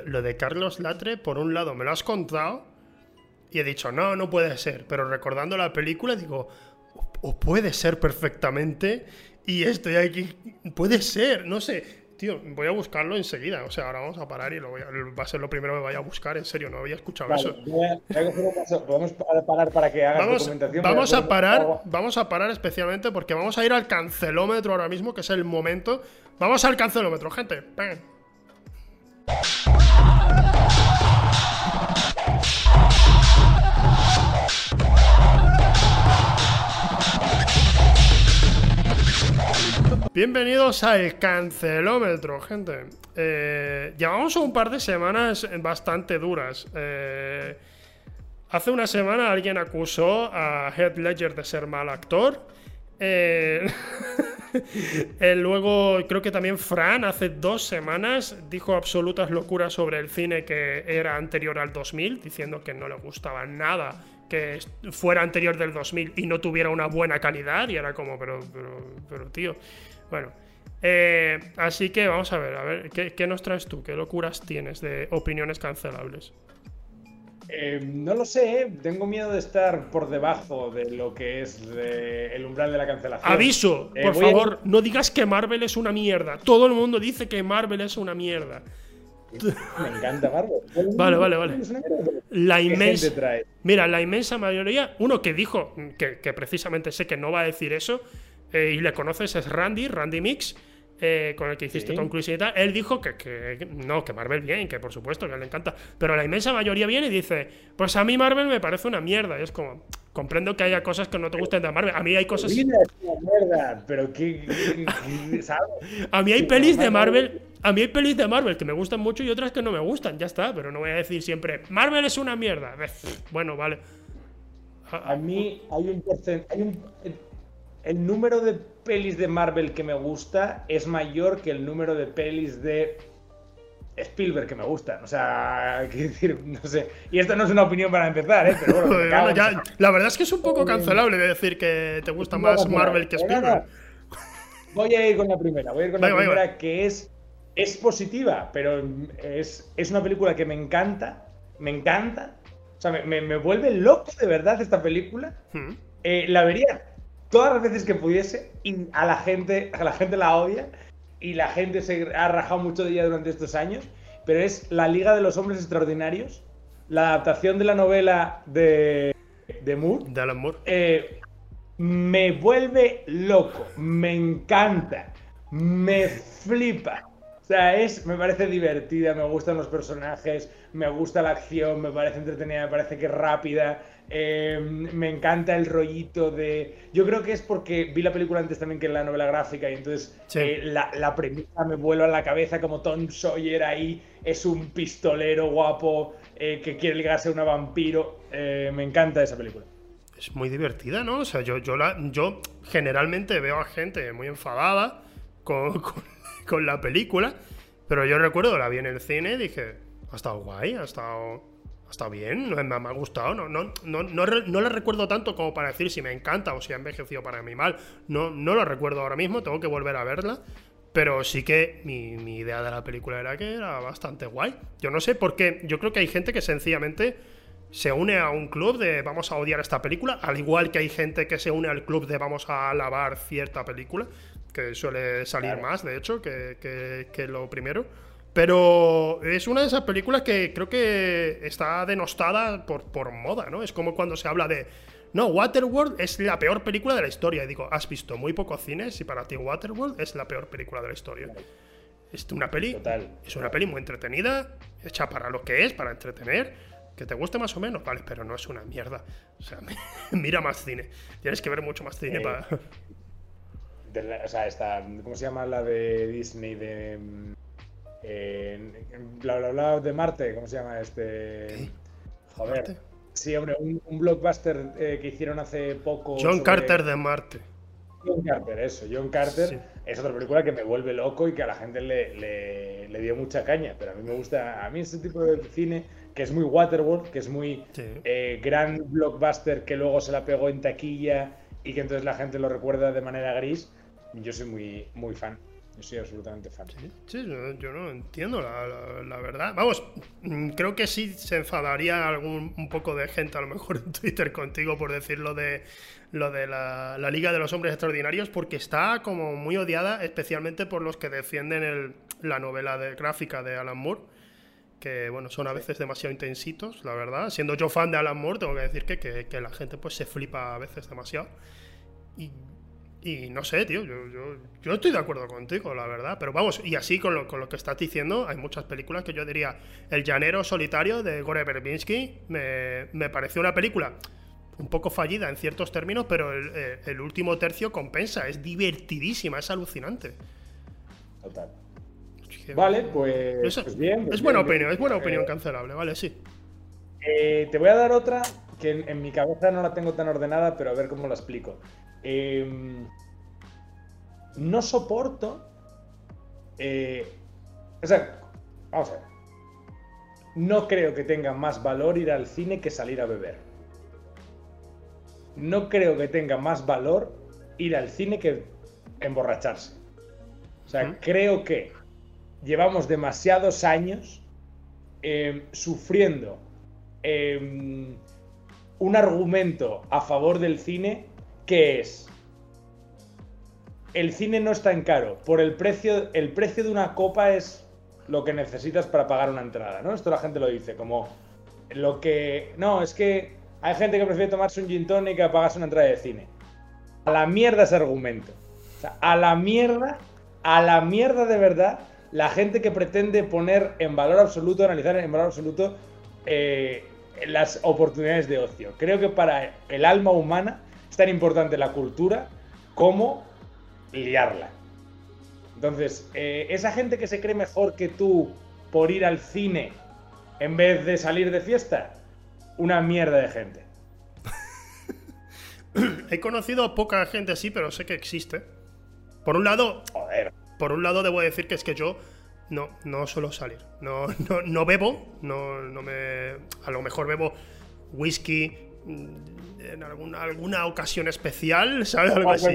Lo de, Carlos Latre, por un lado, me lo has contado y he dicho, no, no puede ser. Pero recordando la película, digo, o, puede ser perfectamente. Y estoy aquí, puede ser, no sé. Tío, voy a buscarlo enseguida. O sea, ahora vamos a parar y lo va a ser lo primero que vaya a buscar. En serio, no había escuchado eso. Vamos a parar para que hagas vamos, documentación. Vamos a parar, vamos a parar especialmente porque vamos a ir al cancelómetro ahora mismo, que es el momento Vamos al cancelómetro, gente. Bienvenidos al cancelómetro, gente. Eh, llevamos un par de semanas bastante duras. Eh, hace una semana alguien acusó a Heath Ledger de ser mal actor. Eh, [LAUGHS] luego, creo que también Fran hace dos semanas dijo absolutas locuras sobre el cine que era anterior al 2000, diciendo que no le gustaba nada que fuera anterior del 2000 y no tuviera una buena calidad. Y era como, pero, pero, pero tío. Bueno. Eh, así que vamos a ver, a ver, ¿qué, nos traes tú? ¿Qué locuras tienes de opiniones cancelables? Eh, no lo sé, tengo miedo de estar por debajo de lo que es el umbral de la cancelación. Aviso, eh, por favor, no digas que Marvel es una mierda. Todo el mundo dice que Marvel es una mierda. Me encanta Marvel. [LAUGHS] Vale, vale, vale. La inmensa. Mira, la inmensa mayoría, uno que dijo, que, precisamente sé que no va a decir eso, y le conoces, es Randy, Randy Mix eh, con el que hiciste Tom Cruise y tal, él dijo que, no, que Marvel bien, que por supuesto, que le encanta. Pero la inmensa mayoría viene y dice, pues a mí Marvel me parece una mierda. Y es como, comprendo que haya cosas que no te gusten de Marvel. A mí hay cosas... pero ¿qué, [LAUGHS] a mí hay pelis de Marvel... A mí hay pelis de Marvel que me gustan mucho y otras que no me gustan, ya está, pero no voy a decir siempre, Marvel es una mierda. Bueno, vale. A mí hay un porcentaje, el número de pelis de Marvel que me gusta es mayor que el número de pelis de Spielberg que me gustan. O sea, [LAUGHS] quiero decir, no sé. Y esto no es una opinión para empezar, ¿eh? Pero bueno, [LAUGHS] la verdad es que es un poco cancelable decir que te gusta más Marvel que Spielberg. Voy a ir con la primera. Voy a ir con la primera que es, es positiva, pero es, es una película que me encanta. Me encanta. O sea, me, me, vuelve loco de verdad esta película. Hmm. Eh, la vería todas las veces que pudiese y a la gente, a la gente la odia y la gente se ha rajado mucho de ella durante estos años, pero es La Liga de los Hombres Extraordinarios, la adaptación de la novela de, de Moore. De Alan Moore. Eh, me vuelve loco, me encanta, me flipa. O sea, es, me parece divertida, me gustan los personajes, me gusta la acción, me parece entretenida, me parece que es rápida, Em, me encanta el rollito de. Yo creo que es porque vi la película antes también que la novela gráfica y entonces eh, la, premisa me vuelve a la cabeza como Tom Sawyer ahí es un pistolero guapo eh, que quiere ligarse a una vampiro. Eh, me encanta esa película. Es muy divertida, ¿no? O sea, yo, yo, la, yo generalmente veo a gente muy enfadada con, [LAUGHS] con la película, pero yo recuerdo, la vi en el cine y dije, ha estado guay, ha estado está bien, me, me ha gustado. No, no, no, no, no, la recuerdo tanto como para decir si me encanta o si ha envejecido para mí mal. No, no lo recuerdo ahora mismo, tengo que volver a verla. Pero sí que mi, mi, idea de la película era que era bastante guay. Yo no sé por qué. Yo creo que hay gente que sencillamente se une a un club de vamos a odiar esta película, al igual que hay gente que se une al club de vamos a alabar cierta película, que suele salir más, de hecho, que, que, que lo primero. Pero es una de esas películas que creo que está denostada por, por moda, ¿no? Es como cuando se habla de. No, Waterworld es la peor película de la historia. Y digo, has visto muy pocos cines y para ti Waterworld es la peor película de la historia. Es una peli. Es una peli muy entretenida, hecha para lo que es, para entretener. Que te guste más o menos, vale, pero no es una mierda. O sea, [LAUGHS] mira más cine. Tienes que ver mucho más cine para. o sea, esta. ¿Cómo se llama la de Disney? De bla bla bla de Marte, ¿cómo se llama este? Joder. Sí, hombre, un, blockbuster eh, que hicieron hace poco. John Carter de Marte. John Carter, eso. John Carter es otra película que me vuelve loco y que a la gente le, le, dio mucha caña. Pero a mí me gusta, a mí este tipo de cine que es muy Waterworld, que es muy eh, gran blockbuster que luego se la pegó en taquilla y que entonces la gente lo recuerda de manera gris. Yo soy muy, muy fan soy absolutamente fan. Sí, yo, no entiendo la, verdad. Vamos, mm, creo que sí se enfadaría algún un poco de gente a lo mejor en Twitter contigo por decir lo de lo de la, Liga de los Hombres Extraordinarios porque está como muy odiada especialmente por los que defienden el, la novela de, gráfica de Alan Moore que bueno, son a veces demasiado intensitos, la verdad. Siendo yo fan de Alan Moore, tengo que decir que, que, que la gente pues se flipa a veces demasiado. Y y no sé, tío, yo, yo, yo, estoy de acuerdo contigo, la verdad. Pero vamos, y así con lo, con lo que estás diciendo, hay muchas películas que yo diría. El Llanero Solitario de Gore Verbinski me, me pareció una película un poco fallida en ciertos términos, pero el, eh, el, último tercio compensa. Es divertidísima, es alucinante. Total. Vale, pues, pues bien. es buena opinión, es buena opinión cancelable, vale, sí. Eh, te voy a dar otra que en, en mi cabeza no la tengo tan ordenada, pero a ver cómo la explico. Em, no soporto. Eh, o sea, vamos a ver. No creo que tenga más valor ir al cine que salir a beber. No creo que tenga más valor ir al cine que emborracharse. O sea, creo que llevamos demasiados años em, sufriendo em, un argumento a favor del cine que es el cine no está en caro. Por el precio, el precio de una copa es lo que necesitas para pagar una entrada, ¿no? Esto la gente lo dice, como lo que. No, es que hay gente que prefiere tomarse un gin tonic que pagarse una entrada de cine. A la mierda ese argumento. A la mierda, a la mierda de verdad, la gente que pretende poner en valor absoluto, analizar en valor absoluto eh, las oportunidades de ocio. Creo que para el alma humana es tan importante la cultura como liarla. Entonces, eh, esa gente que se cree mejor que tú por ir al cine en vez de salir de fiesta, una mierda de gente. [LAUGHS] He conocido a poca gente así, pero sé que existe. Por un lado, Joder. por un lado debo decir que es que yo no, no suelo salir. No, no, no bebo, no, no me. A lo mejor bebo whisky en alguna, alguna ocasión especial, ¿sabes? Algo así.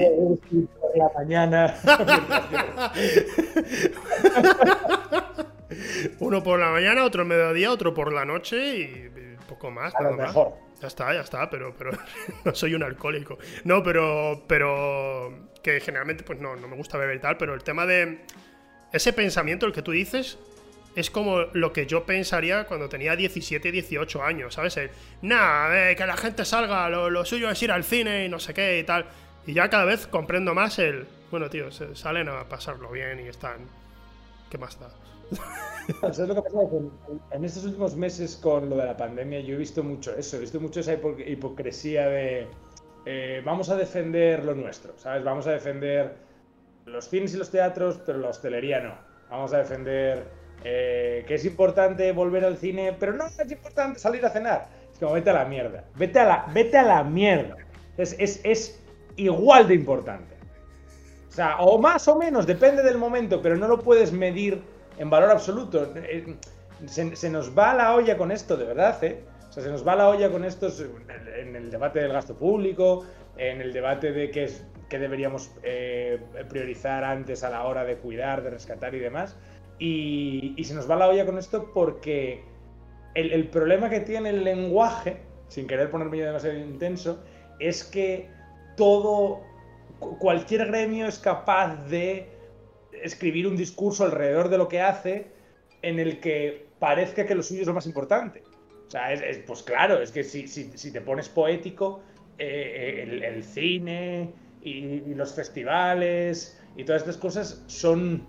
La mañana. [LAUGHS] Uno por la mañana, otro en mediodía, otro por la noche y poco más. A lo más. mejor. Ya está, ya está, pero, pero [LAUGHS] no soy un alcohólico. No, pero, pero que generalmente pues no, no me gusta beber y tal, pero el tema de ese pensamiento, el que tú dices, es como lo que yo pensaría cuando tenía 17, 18 años, ¿sabes? Nah, eh, que la gente salga, lo, lo suyo es ir al cine y no sé qué y tal. Y ya cada vez comprendo más el, bueno, tío, salen a pasarlo bien y están... ¿Qué más da? [LAUGHS] ¿Sabes lo que pasa? Que en, estos últimos meses con lo de la pandemia yo he visto mucho eso, he visto mucho esa hipo- hipocresía de eh, vamos a defender lo nuestro, ¿sabes? Vamos a defender los cines y los teatros, pero la hostelería no. Vamos a defender eh, que es importante volver al cine, pero no es importante salir a cenar. Es como vete a la mierda, vete a la, vete a la mierda. Es, es, es igual de importante. O sea, o más o menos, depende del momento, pero no lo puedes medir en valor absoluto. Eh, Se, nos va la olla con esto, de verdad, ¿eh? O sea, se nos va la olla con esto en el debate del gasto público, en el debate de qué, es, qué deberíamos eh, priorizar antes a la hora de cuidar, de rescatar y demás. Y, se nos va la olla con esto porque el, problema que tiene el lenguaje, sin querer ponerme yo demasiado intenso, es que todo, cu- cualquier gremio es capaz de escribir un discurso alrededor de lo que hace en el que parezca que lo suyo es lo más importante. O sea, es, es- pues claro, es que si, si- si te pones poético, eh, el, el cine y, y los festivales y todas estas cosas son,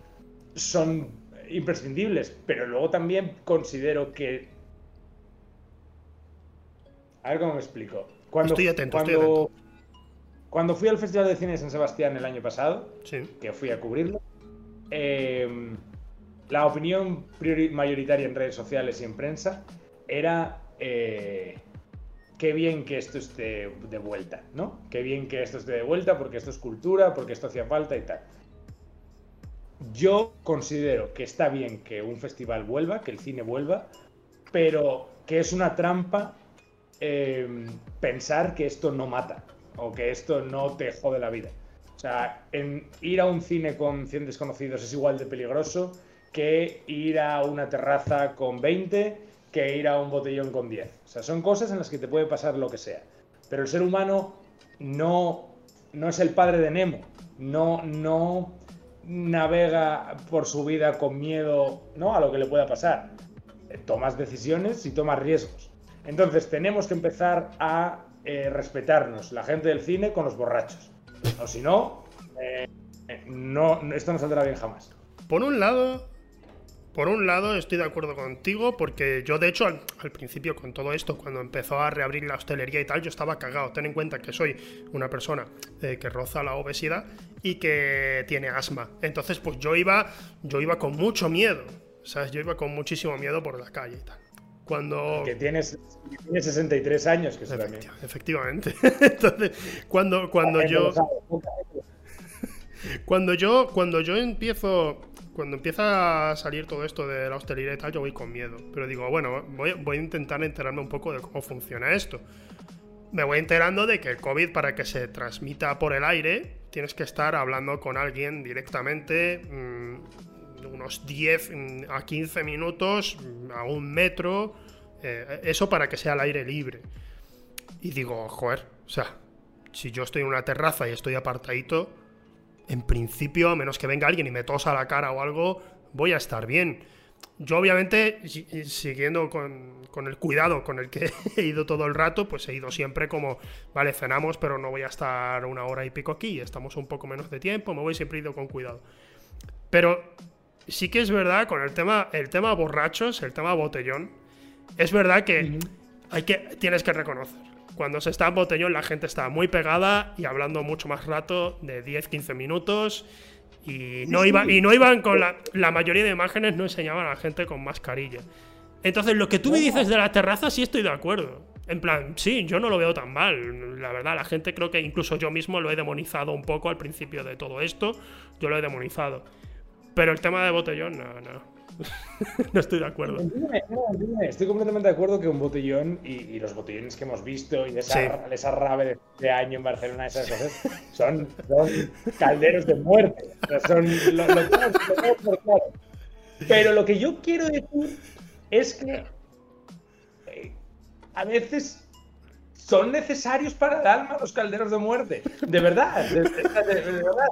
son imprescindibles, pero luego también considero que... A ver cómo me explico. Cuando, Estoy atento, estoy cuando, atento. cuando fui al Festival de Cine de San Sebastián el año pasado, Sí. que fui a cubrirlo, eh, la opinión mayoritaria en redes sociales y en prensa era eh, qué bien que esto esté de vuelta, ¿no? Qué bien que esto esté de vuelta porque esto es cultura, porque esto hacía falta y tal. Yo considero que está bien que un festival vuelva, que el cine vuelva, pero que es una trampa eh, pensar que esto no mata o que esto no te jode la vida. O sea, ir a un cine con 100 desconocidos es igual de peligroso que ir a una terraza con 20, que ir a un botellón con 10. O sea, son cosas en las que te puede pasar lo que sea. Pero el ser humano no, no es el padre de Nemo. No, no navega por su vida con miedo ¿no? a lo que le pueda pasar. Eh, Tomas decisiones y tomas riesgos. Entonces tenemos que empezar a eh, respetarnos, la gente del cine, con los borrachos. O si no, eh, no, esto no saldrá bien jamás. Por un lado, por un lado estoy de acuerdo contigo porque yo de hecho al, principio con todo esto, cuando empezó a reabrir la hostelería y tal, yo estaba cagado. Ten en cuenta que soy una persona que roza la obesidad y que tiene asma. Entonces pues yo iba, yo iba con mucho miedo. ¿Sabes? Yo iba con muchísimo miedo por la calle y tal. cuando... Que tienes, tienes 63 años, que eso también. Efectivamente. [LAUGHS] Entonces, cuando, cuando yo... Cuando yo, cuando yo empiezo cuando empieza a salir todo esto de la hostelería y tal, yo voy con miedo. Pero digo, bueno, voy, voy, a intentar enterarme un poco de cómo funciona esto. Me voy enterando de que el COVID, para que se transmita por el aire, tienes que estar hablando con alguien directamente mmm, unos 10 mm, a 15 minutos, mm, a un metro. Eh, eso para que sea al aire libre. Y digo, joder, o sea, si yo estoy en una terraza y estoy apartadito, en principio, a menos que venga alguien y me tosa la cara o algo, voy a estar bien. Yo obviamente, siguiendo con, el cuidado con el que [LAUGHS] he ido todo el rato, pues he ido siempre como, vale, cenamos, pero no voy a estar una hora y pico aquí, estamos un poco menos de tiempo, me voy siempre ido con cuidado. Pero sí que es verdad, con el tema, el tema borrachos, el tema botellón, es verdad que, hay que tienes que reconocer cuando se está en botellón la gente está muy pegada y hablando mucho más rato, de 10-15 minutos. Y no, iba, y no iban con la, la mayoría de imágenes, no enseñaban a la gente con mascarilla. Entonces, lo que tú me dices de la terraza, sí estoy de acuerdo. En plan, sí, yo no lo veo tan mal. La verdad, la gente creo que incluso yo mismo lo he demonizado un poco al principio de todo esto. Yo lo he demonizado. Pero el tema de botellón, no, no. [LAUGHS] no estoy de acuerdo. Estoy completamente de acuerdo que un botellón y, los botellones que hemos visto y esa, esa rave de, año en Barcelona, esas cosas, son, calderos de muerte. son Pero lo que yo quiero decir es que eh, a veces son necesarios para el alma los calderos de muerte. De verdad, de verdad.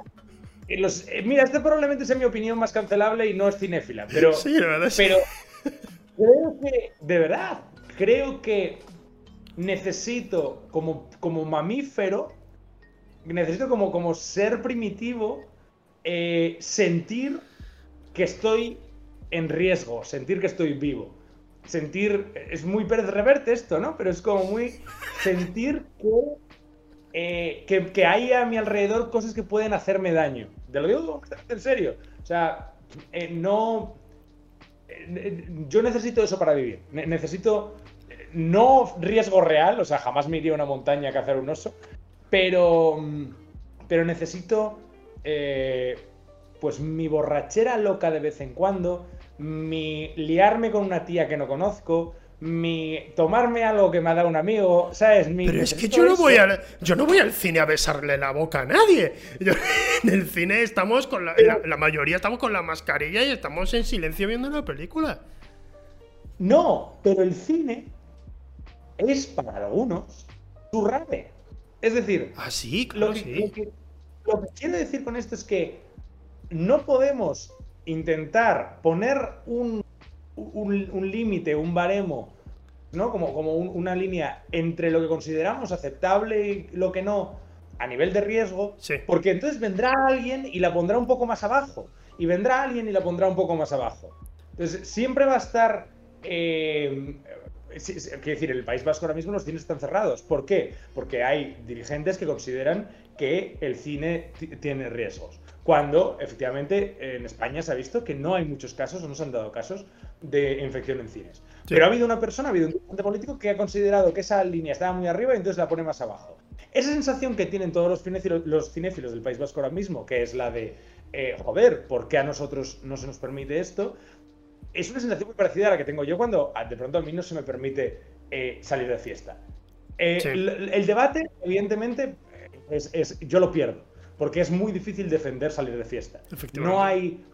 Eh, mira, este probablemente sea mi opinión más cancelable y no es cinéfila, pero, sí, verdad, pero creo que, de verdad, creo que necesito como, como mamífero, necesito como, como ser primitivo, eh, sentir que estoy en riesgo, sentir que estoy vivo. Sentir, es muy Pérez Reverte esto, ¿no? Pero es como muy sentir que eh, que, hay a mi alrededor cosas que pueden hacerme daño. Te lo digo en serio. O sea, eh, no. Eh, yo necesito eso para vivir. necesito. No riesgo real, o sea, jamás me iría a una montaña a cazar un oso. Pero. Pero necesito. pues mi borrachera loca de vez en cuando. Mi liarme con una tía que no conozco mi tomarme algo que me ha dado un amigo, ¿sabes? Pero es que yo no, voy al, yo no voy al cine a besarle la boca a nadie. [LAUGHS] en el cine estamos con la, la, mayoría estamos con la mascarilla y estamos en silencio viendo la película. No, pero el cine es para algunos su rave. Es decir, ah, sí, claro, lo, que, lo que quiero decir con esto es que no podemos intentar poner un un, límite, un baremo, ¿no? Como, como una línea entre lo que consideramos aceptable y lo que no, a nivel de riesgo, porque entonces vendrá alguien y la pondrá un poco más abajo, y vendrá alguien y la pondrá un poco más abajo. Entonces, siempre va a estar... Eh, quiero decir, el País Vasco ahora mismo los cines están cerrados. ¿Por qué? Porque hay dirigentes que consideran que el cine tiene riesgos. Cuando, efectivamente, en España se ha visto que no hay muchos casos, o no se han dado casos, de infección en cines. Pero ha habido una persona, ha habido un dirigente político que ha considerado que esa línea estaba muy arriba y entonces la pone más abajo. Esa sensación que tienen todos los cinéfilos, los cinéfilos del País Vasco ahora mismo, que es la de, eh, joder, ¿por qué a nosotros no se nos permite esto? Es una sensación muy parecida a la que tengo yo cuando ah, de pronto a mí no se me permite eh, salir de fiesta. Eh, el, debate, evidentemente, es, yo lo pierdo porque es muy difícil defender salir de fiesta. No hay,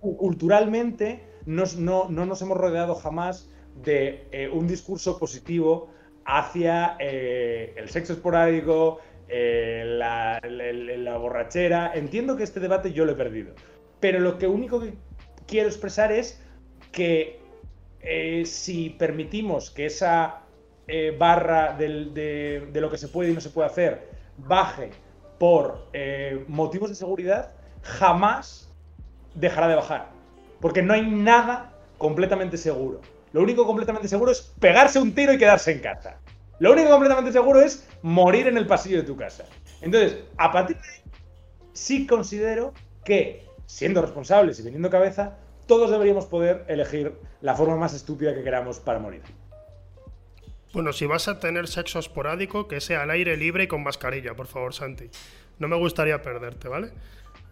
culturalmente, no, no, nos hemos rodeado jamás de eh, un discurso positivo hacia eh, el sexo esporádico, eh, la, la, borrachera. Entiendo que este debate yo lo he perdido, pero lo que único que quiero expresar es que si permitimos que esa barra de, de lo que se puede y no se puede hacer baje por eh, motivos de seguridad, jamás dejará de bajar. Porque no hay nada completamente seguro. Lo único completamente seguro es pegarse un tiro y quedarse en casa. Lo único completamente seguro es morir en el pasillo de tu casa. Entonces, a partir de ahí, sí considero que, siendo responsables y teniendo cabeza, todos deberíamos poder elegir la forma más estúpida que queramos para morir. Bueno, si vas a tener sexo esporádico, que sea al aire libre y con mascarilla, por favor, Santi. No me gustaría perderte, ¿vale?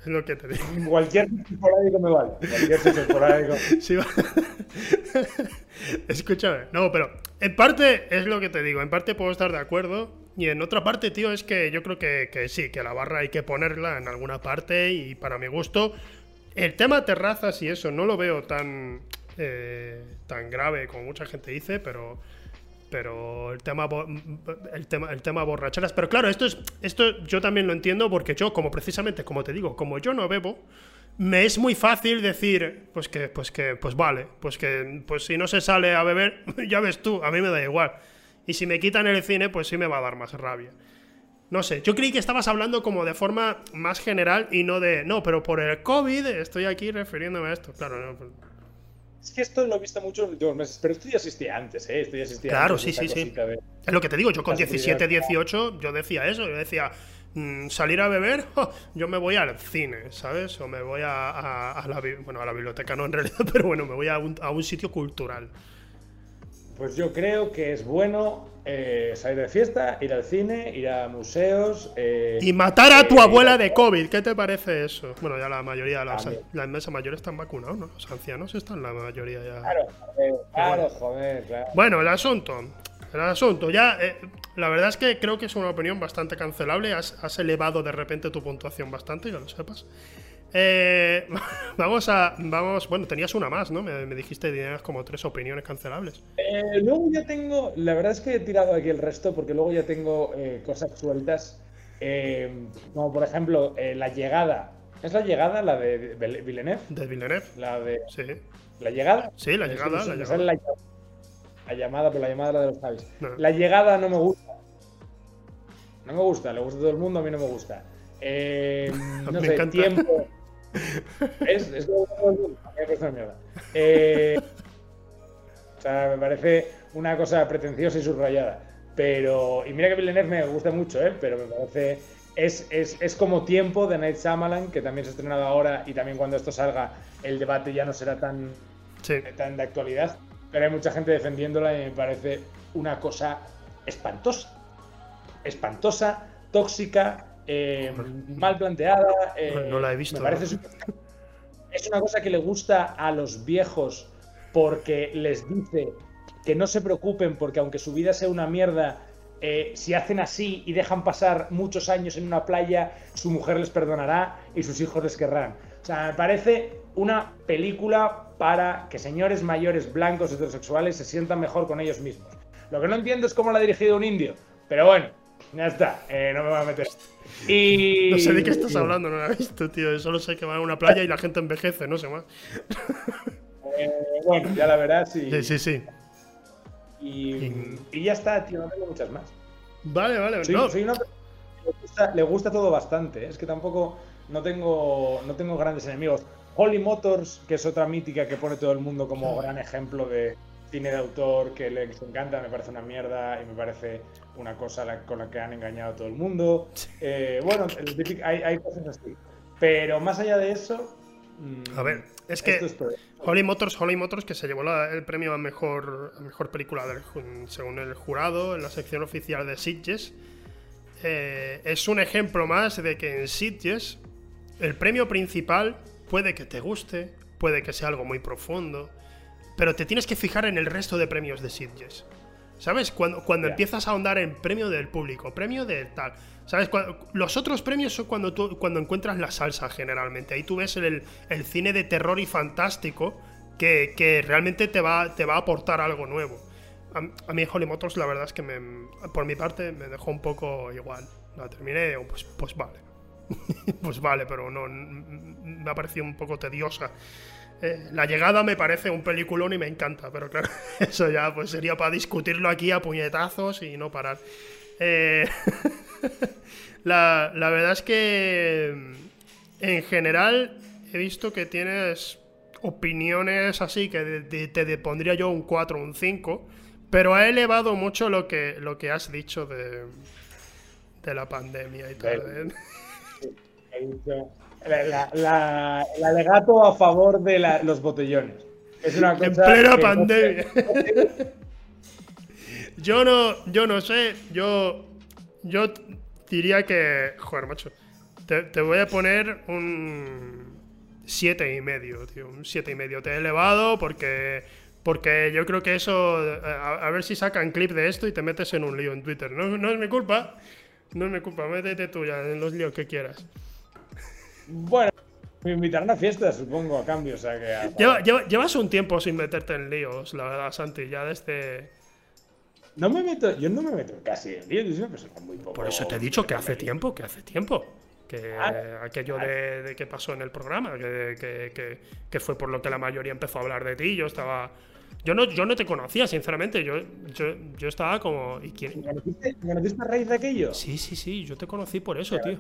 Es lo que te digo. [LAUGHS] Cualquier esporádico me vale. Cualquier sexo esporádico. [LAUGHS] Sí, va- [LAUGHS] Escúchame. No, pero en parte es lo que te digo. En parte puedo estar de acuerdo. Y en otra parte, tío, es que yo creo que, que sí, que la barra hay que ponerla en alguna parte. Y para mi gusto, el tema terrazas y eso no lo veo tan, eh, tan grave como mucha gente dice, pero. Pero el tema, el tema, el tema borracheras. Pero claro, esto es. Esto yo también lo entiendo porque yo, como precisamente, como te digo, como yo no bebo, me es muy fácil decir, pues que, pues que, pues vale, pues que, pues si no se sale a beber, [LAUGHS] ya ves tú, a mí me da igual. Y si me quitan el cine, pues sí me va a dar más rabia. No sé, yo creí que estabas hablando como de forma más general y no de, no, pero por el COVID estoy aquí refiriéndome a esto. Claro, no, pues- Es que esto lo he visto mucho en los últimos meses, pero esto ya existía antes, ¿eh? Esto ya existía Claro, antes, sí, sí, sí. de- es lo que te digo, yo con La 17, seguridad. 18, yo decía eso, yo decía, mm, salir a beber, [LAUGHS] ¡oh! yo me voy al cine, ¿sabes? O me voy a, a- a la, bueno, a la biblioteca no en realidad, [LAUGHS] pero bueno, me voy a un, a un sitio cultural. Pues yo creo que es bueno eh, salir de fiesta, ir al cine, ir a museos. eh, Y matar a tu eh, abuela de COVID, ¿qué te parece eso? Bueno, ya la mayoría de las, También. las mesas mayores están vacunados, ¿no? Los ancianos están la mayoría ya. Claro, joder, claro, joder, claro. Bueno, el asunto. El asunto. Ya, eh, la verdad es que creo que es una opinión bastante cancelable. Has, has elevado de repente tu puntuación bastante, que lo sepas. Eh, [LAUGHS] vamos a. Vamos. Bueno, tenías una más, ¿no? Me, me dijiste que tenías como tres opiniones cancelables. Eh, luego ya tengo, la verdad es que he tirado aquí el resto porque luego ya tengo eh, cosas sueltas, eh, como por ejemplo eh, la llegada. ¿Es la llegada la de Vil- Villeneuve? De Villeneuve. La de Sí. la llegada. Sí, la llegada, la llegada. la, la llamada, pero la llamada la de los Javis. No. La llegada no me gusta. No me gusta, le gusta a todo el mundo, a mí no me gusta. Eh, [LAUGHS] no me sé, encanta. tiempo. [LAUGHS] Es, una mierda. Eh, o sea, me parece una cosa pretenciosa y subrayada. Pero. Y mira que Villeneuve me gusta mucho, ¿eh? Pero me parece. Es, es, es como tiempo de Night Shyamalan, que también se ha estrenado ahora y también cuando esto salga el debate ya no será tan, Sí. tan de actualidad. Pero hay mucha gente defendiéndola y me parece una cosa espantosa. Espantosa, tóxica, eh, mal planteada. eh, No la he visto, Me parece es una cosa que le gusta a los viejos porque les dice que no se preocupen porque aunque su vida sea una mierda, eh, si hacen así y dejan pasar muchos años en una playa, su mujer les perdonará y sus hijos les querrán. O sea, me parece una película para que señores mayores blancos heterosexuales se sientan mejor con ellos mismos. Lo que no entiendo es cómo la ha dirigido un indio, pero bueno, ya está, eh, no me voy a meter. Y... No sé de qué estás hablando, no la he visto, tío. Solo sé que va a una playa y la gente envejece, no sé más. Eh, bueno, ya la verás y... Sí, sí, sí. Y, y ya está, tío, no tengo muchas más. Vale, vale. Soy, no. soy una persona que le gusta, le gusta todo bastante. ¿eh? Es que tampoco no tengo, no tengo grandes enemigos. Holly Motors, que es otra mítica que pone todo el mundo como gran ejemplo de cine de autor que les encanta, me parece una mierda y me parece una cosa la- con la que han engañado a todo el mundo. Eh, bueno, hay, hay cosas así. Pero más allá de eso. mm, A ver, es que es. Holly Motors, Holly Motors, que se llevó la- el premio a mejor, a mejor película del según el jurado en la sección oficial de Sitges, eh, es un ejemplo más de que en Sitges el premio principal puede que te guste, puede que sea algo muy profundo, pero te tienes que fijar en el resto de premios de Sitges. ¿Sabes? Cuando, cuando empiezas a ahondar en premio del público, premio de tal. ¿Sabes? Cuando- los otros premios son cuando tú cuando encuentras la salsa generalmente. Ahí tú ves el, el cine de terror y fantástico que, que realmente te va, te va a aportar algo nuevo. A, a mí Holly Motors la verdad es que me, por mi parte me dejó un poco igual. La terminé y digo, pues, pues vale. [LAUGHS] pues vale, pero no me ha parecido un poco tediosa. Eh, la llegada me parece un peliculón y me encanta, pero claro, [LAUGHS] eso ya pues sería para discutirlo aquí a puñetazos y no parar. Eh, [LAUGHS] la, la verdad es que mm, en general he visto que tienes opiniones así que de- de- te, pondría yo un 4 o un 5, pero ha elevado mucho lo que, lo que has dicho de, de la pandemia y tal. ¿eh? He dicho, la- el alegato a favor de la- los botellones. Es una cosa En plena pandemia. [LAUGHS] Yo no, yo no sé, yo, yo diría que, joder, macho, te, te voy a poner un siete y medio, tío, un siete y medio. Te he elevado porque, porque yo creo que eso, a, a ver si sacan clip de esto y te metes en un lío en Twitter. No, no es mi culpa, no es mi culpa, métete tú ya en los líos que quieras. Bueno, me invitarán a fiestas, supongo, a cambio. O sea que Lleva- lleva- llevas un tiempo sin meterte en líos, la verdad, Santi, ya desde... No me meto, yo no me meto casi en líos, yo soy una persona muy poco. Por eso te he dicho que hace tiempo, que hace tiempo. Que Ah, aquello de, de que pasó en el programa, que, que- que- que fue por lo que la mayoría empezó a hablar de ti. Yo estaba. Yo no, yo no te conocía, sinceramente. Yo, yo, yo estaba como. ¿y quién? ¿Me conociste, me conociste a raíz de aquello? Sí, sí, sí, yo te conocí por eso, tío.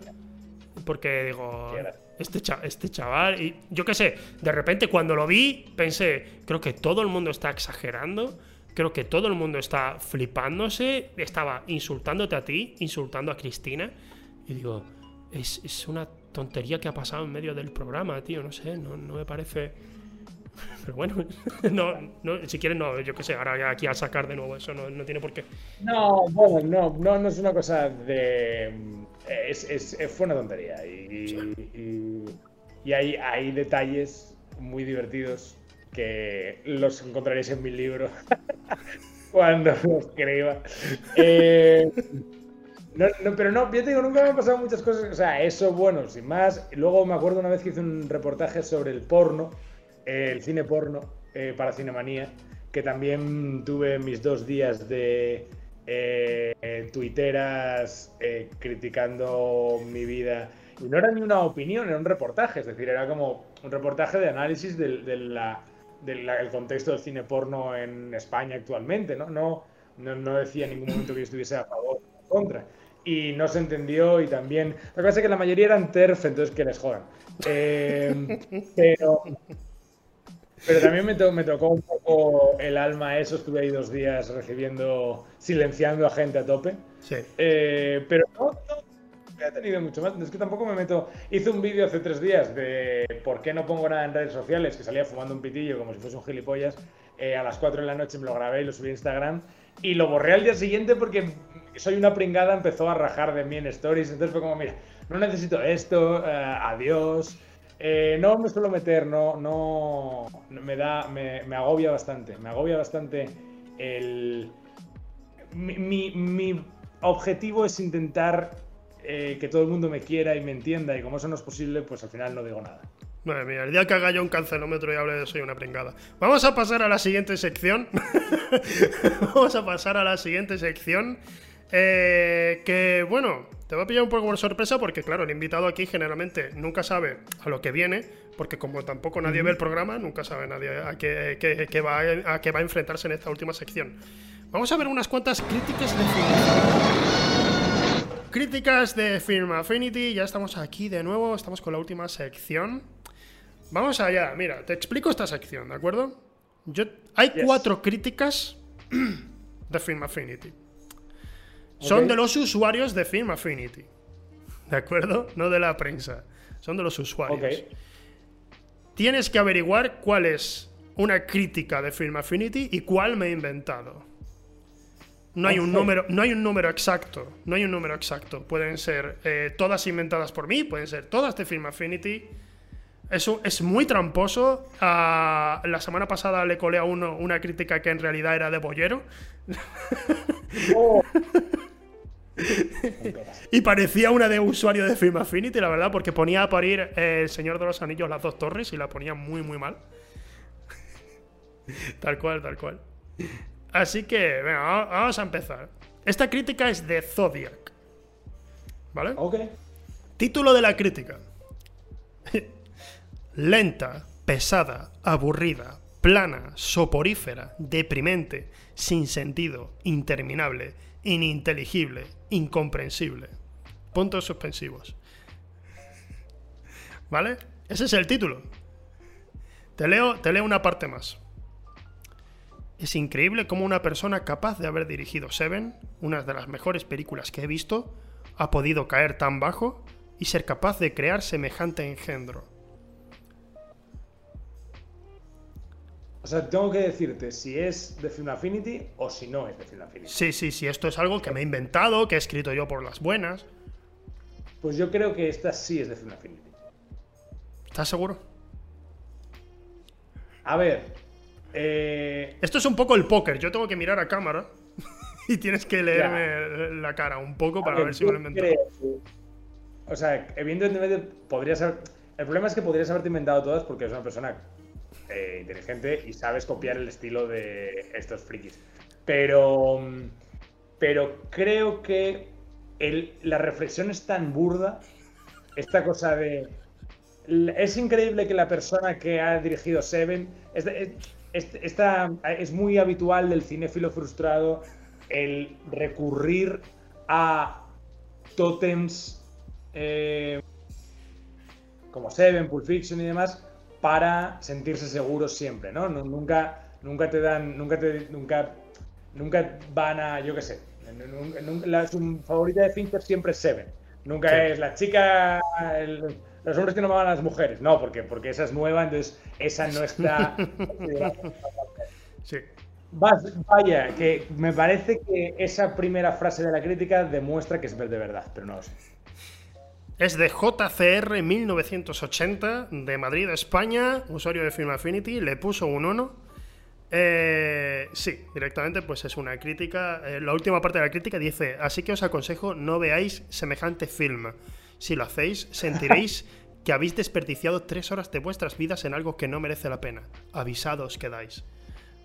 Porque digo, este, cha- este chaval, y yo qué sé, de repente cuando lo vi, pensé, creo que todo el mundo está exagerando, creo que todo el mundo está flipándose, estaba insultándote a ti, insultando a Cristina, y digo, es, es una tontería que ha pasado en medio del programa, tío, no sé, no, no me parece... [LAUGHS] Pero bueno, [LAUGHS] no, no, si quieres, no, yo qué sé, ahora aquí a sacar de nuevo eso no, no tiene por qué. No, bueno, no, no, no es una cosa de. Es, es- es- fue una tontería. Y, y- y hay, hay detalles muy divertidos que los encontraréis en mi libro [LAUGHS] cuando lo escriba. Eh, no, no, pero no, yo te digo, nunca me han pasado muchas cosas. O sea, eso, bueno, sin más. Luego me acuerdo una vez que hice un reportaje sobre el porno, eh, el cine porno, eh, para Cinemanía, que también tuve mis dos días de eh, tuiteras eh, criticando mi vida. Y no era ni una opinión, era un reportaje, es decir, era como un reportaje de análisis del, del la- el contexto del cine porno en España actualmente, ¿no? No, no, no decía en ningún momento que yo estuviese a favor o en contra. Y no se entendió y también... Lo que pasa es que la mayoría eran TERF, entonces que les jodan. Eh, [LAUGHS] pero, pero también me, to- me tocó un poco el alma eso, estuve ahí dos días recibiendo, silenciando a gente a tope. Sí. Eh, pero no, no he tenido mucho más. Es que tampoco me meto. Hice un vídeo hace tres días de por qué no pongo nada en redes sociales, que salía fumando un pitillo como si fuese un gilipollas. eh, a las 4 de la noche me lo grabé y lo subí a Instagram. Y lo borré al día siguiente porque soy una pringada, empezó a rajar de mí en stories. Entonces fue como, mira, no necesito esto, eh, adiós. Eh, no me suelo meter, no, no, me da, me, me agobia bastante, me agobia bastante el, mi, mi- mi objetivo es intentar eh, que todo el mundo me quiera y me entienda y como eso no es posible, pues al final no digo nada. Madre mía, el día que haga yo un cancelómetro y hable de soy una pringada. Vamos a pasar a la siguiente sección. [LAUGHS] Vamos a pasar a la siguiente sección. eh, que bueno, te va a pillar un poco por sorpresa porque, claro, el invitado aquí generalmente nunca sabe a lo que viene, porque como tampoco nadie ve el programa, nunca sabe nadie a qué, qué- qué va, a qué va a enfrentarse en esta última sección. Vamos a ver unas cuantas críticas de Críticas de Film Affinity, ya estamos aquí de nuevo, estamos con la última sección. Vamos allá, mira, te explico esta sección, ¿de acuerdo? Yo, hay Yes. cuatro críticas [CLEARS THROAT] de Film Affinity. Son de los usuarios de Film Affinity, ¿de acuerdo? No de la prensa, son de los usuarios. Tienes que averiguar cuál es una crítica de Film Affinity y cuál me he inventado. No hay, un número, no hay un número exacto. No hay un número exacto. Pueden ser eh, todas inventadas por mí, pueden ser todas de Film Affinity. Eso es muy tramposo. Ah, la semana pasada le colé a uno una crítica que en realidad era de Bollero. Oh, [LAUGHS] Y parecía una de usuario de Film Affinity, la verdad, porque ponía a parir eh, El Señor de los Anillos las dos torres y la ponía muy, muy mal. [LAUGHS] tal cual, tal cual. Así que, venga, va- vamos a empezar. Esta crítica es de Zodiac. ¿Vale? ok. Título de la crítica. [LAUGHS] Lenta, pesada, aburrida, plana, soporífera, deprimente, sin sentido, interminable, ininteligible, incomprensible. Puntos suspensivos. ¿Vale? Ese es el título. Te leo, te leo una parte más. Es increíble cómo una persona capaz de haber dirigido Seven, una de las mejores películas que he visto, ha podido caer tan bajo y ser capaz de crear semejante engendro. O sea, tengo que decirte si es de Film Affinity o si no es de Film Affinity. Sí, sí, sí, esto es algo que me he inventado, que he escrito yo por las buenas. Pues yo creo que esta sí es de Film Affinity. ¿Estás seguro? A ver. Eh, Esto es un poco el póker. Yo tengo que mirar a cámara [LAUGHS] y tienes que leerme la cara un poco para ver, si me lo he inventado. O sea, evidentemente podrías haber. El problema es que podrías haberte inventado todas porque es una persona eh, inteligente y sabes copiar el estilo de estos frikis. Pero. Pero creo que el- la reflexión es tan burda. Esta cosa de. Es increíble que la persona que ha dirigido Seven. Es, es muy habitual del cinéfilo frustrado el recurrir a tótems eh, como Seven, Pulp Fiction y demás para sentirse seguros siempre, ¿no? Nu- Nunca, nunca te dan, nunca te, nunca, nunca van a, yo qué sé, nun- nun- la, su favorita de Fincher siempre es Seven. Nunca Sí. es la chica, el- los hombres que no aman a las mujeres, no, porque, porque esa es nueva, entonces esa no está. [LAUGHS] Sí. Vas- Vaya, que me parece que esa primera frase de la crítica demuestra que es de verdad, pero no lo sé. Es de JCR 1980, de Madrid, España, usuario de Film Affinity, le puso un 1. Eh, sí, directamente pues es una crítica. eh, la última parte de la crítica dice, así que os aconsejo no veáis semejante film. Si lo hacéis, sentiréis que habéis desperdiciado tres horas de vuestras vidas en algo que no merece la pena. Avisados quedáis.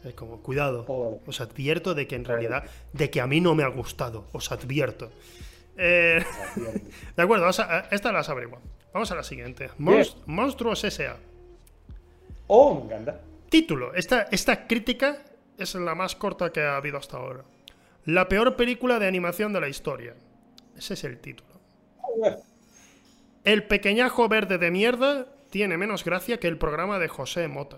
Es como, cuidado, os advierto de que en realidad, de que a mí no me ha gustado, os advierto. Eh, [LAUGHS] de acuerdo, a- esta la averiguamos. Vamos a la siguiente. Monst- Monstruos S.A. Oh, me encanta. Título. Esta, esta crítica es la más corta que ha habido hasta ahora. La peor película de animación de la historia. Ese es el título. El pequeñajo verde de mierda tiene menos gracia que el programa de José Mota.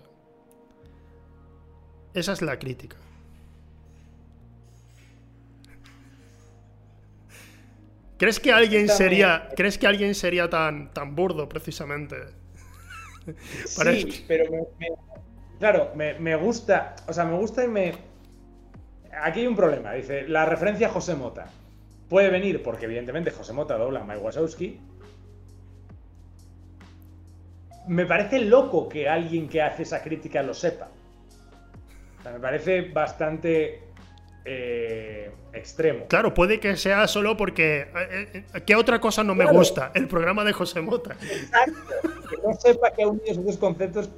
Esa es la crítica. ¿Crees que alguien sería, ¿crees que alguien sería tan, tan burdo precisamente? Sí, pero me, me- claro, me, me gusta, o sea, me gusta y me... Aquí hay un problema, dice, la referencia a José Mota. Puede venir porque evidentemente José Mota dobla a Mike Wazowski. Me parece loco que alguien que hace esa crítica lo sepa. O sea, me parece bastante eh, extremo. Claro, puede que sea solo porque. eh, eh, ¿Qué otra cosa no me Claro. gusta? El programa de José Mota. Exacto. Que no sepa que ha unido esos dos conceptos.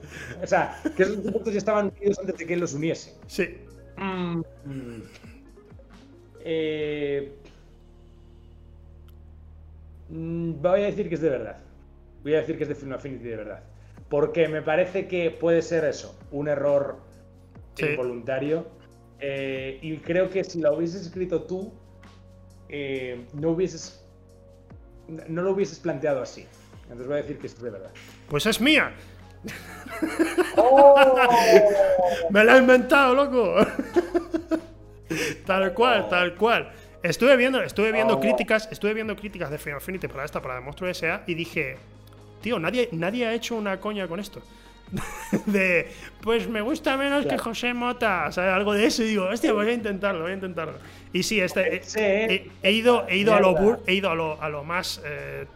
O sea, que esos conceptos ya estaban unidos antes de que él los uniese. Sí. Mm. Eh, mm, voy a decir que es de verdad. Voy a decir que es de Film Affinity de verdad. Porque me parece que puede ser eso, un error Sí. involuntario. Eh, y creo que si lo hubieses escrito tú, eh, no hubieses. No lo hubieses planteado así. Entonces voy a decir que es de verdad. Pues es mía. ¡Oh! [LAUGHS] Me la he inventado, loco. [LAUGHS] tal cual, tal cual. Estuve viendo, estuve viendo Oh. críticas, estuve viendo críticas de Final Affinity para esta, para The Monstruo S.A. y dije, tío, nadie, nadie ha hecho una coña con esto. [LAUGHS] de, pues me gusta menos que. José Mota, o sea, algo de eso. Y digo, hostia, voy a intentarlo, voy a intentarlo. Y sí, este, Sí, he, he ido, he ido a lo mierda. bur- he ido a lo, a lo más eh,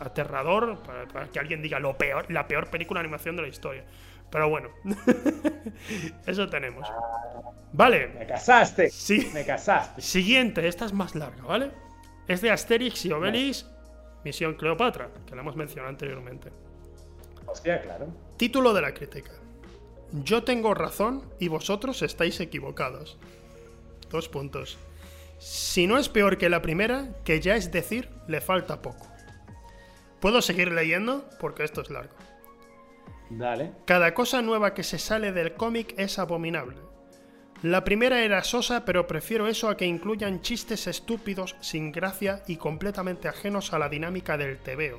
aterrador para, para que alguien diga lo peor, la peor película de animación de la historia. Pero bueno, [LAUGHS] eso tenemos. Vale, Me casaste. Sí. Me casaste. Siguiente, esta es más larga, ¿vale? Es de Asterix y Obelix, Misión Cleopatra, que la hemos mencionado anteriormente. Hostia, claro. Título de la crítica. Yo tengo razón y vosotros estáis equivocados. Dos puntos. Si no es peor que la primera, que ya es decir, le falta poco. Puedo seguir leyendo porque esto es largo. Dale. Cada cosa nueva que se sale del cómic es abominable. La primera era sosa, pero prefiero eso a que incluyan chistes estúpidos, sin gracia y completamente ajenos a la dinámica del tebeo,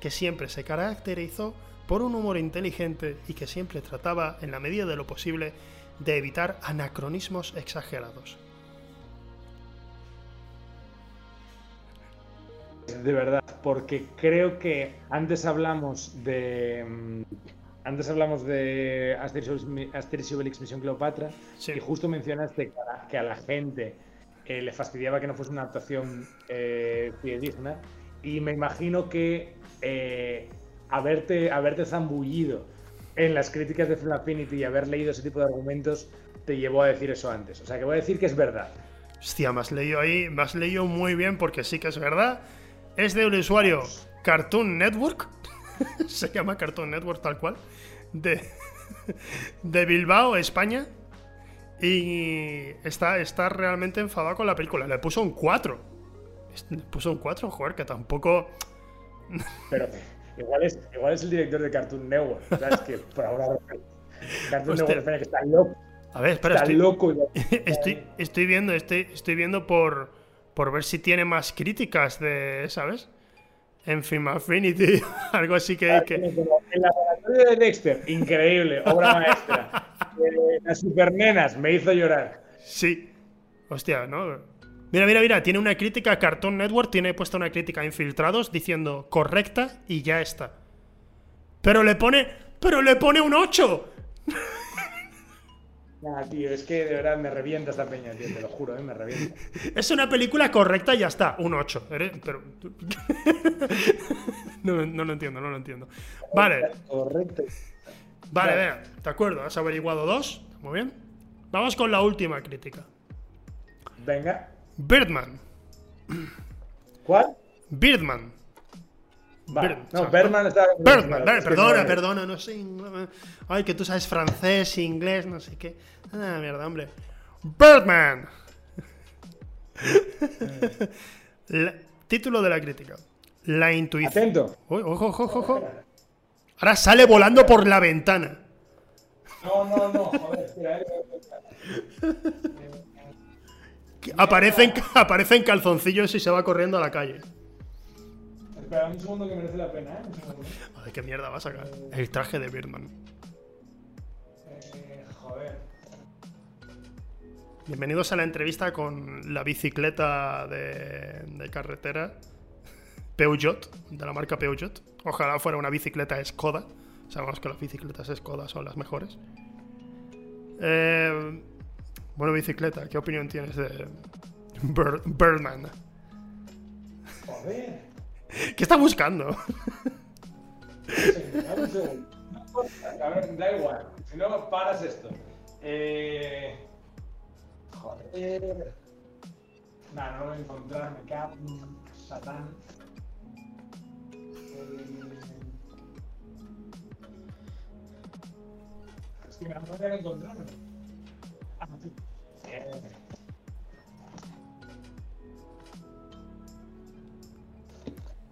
que siempre se caracterizó por un humor inteligente y que siempre trataba, en la medida de lo posible, de evitar anacronismos exagerados. De verdad, porque creo que antes hablamos de. antes hablamos de Asterix y Obelix Misión Cleopatra y justo mencionaste que a la, gente eh, le fastidiaba que no fuese una actuación eh, fidedigna y me imagino que eh, haberte, haberte zambullido en las críticas de Film Affinity y haber leído ese tipo de argumentos te llevó a decir eso antes. O sea que voy a decir que es verdad. Hostia, me has leído ahí, me has leído muy bien porque sí que es verdad. Es de un usuario Cartoon Network. [LAUGHS] Se llama Cartoon Network tal cual. De, [LAUGHS] de Bilbao, España. Y está, está realmente enfadado con la película. Le puso un 4. Le puso un 4, joder, que tampoco. Pero igual es, igual es el director de Cartoon Network. ¿Sabes? que por ahora. Cartoon Network que está loco. A ver, espera, estoy, loco. [LAUGHS] Estoy, estoy, viendo, estoy, estoy viendo por, por ver si tiene más críticas de, ¿sabes? En Film Affinity, [LAUGHS] algo así que... Ah, en la laboratorio de Dexter, increíble, obra [LAUGHS] maestra. Eh, las supernenas, me hizo llorar. Sí. Hostia, ¿no? Mira, mira, mira, tiene una crítica a Cartoon Network, tiene puesta una crítica a Infiltrados diciendo correcta y ya está. Pero le pone... Pero le pone un 8. Nah, [LAUGHS] tío, es que de verdad me revienta esta peña, tío, te lo juro, ¿eh? me revienta. [LAUGHS] Es una película correcta y ya está, un 8. Pero... [LAUGHS] no, no lo entiendo, no lo entiendo. Vale. Correcto. Vale, vea, de acuerdo, has averiguado dos, muy bien. Vamos con la última crítica. Venga. Birdman. ¿Cuál? Birdman. Vale. no, Birdman está. Birdman, perdona, perdona, no sé. Ay, que tú sabes francés, inglés, no sé qué. Ah, mierda, hombre. Birdman. [LAUGHS] título de la crítica. La intuición. Atento. ojo, ojo, ojo. Ahora sale volando por la ventana. No, no, no. Joder, espera, [LAUGHS] aparecen, aparecen [LAUGHS] calzoncillos y se va corriendo a la calle. Espera un segundo que merece la pena, ¿eh? Qué mierda va a sacar. El traje de Birdman. Eh, joder. Bienvenidos a la entrevista con la bicicleta de, de carretera Peugeot, de la marca Peugeot. Ojalá fuera una bicicleta Skoda. Sabemos que las bicicletas Skoda son las mejores. Eh, bueno, bicicleta, ¿qué opinión tienes de Birdman? Joder. ¿Qué está buscando? A ver, da igual. Si no, paras esto. Eh... Joder. Nah, no lo voy a encontrar. Me cago Satán. Eh... Es que me voy a encontrar. Ah, sí.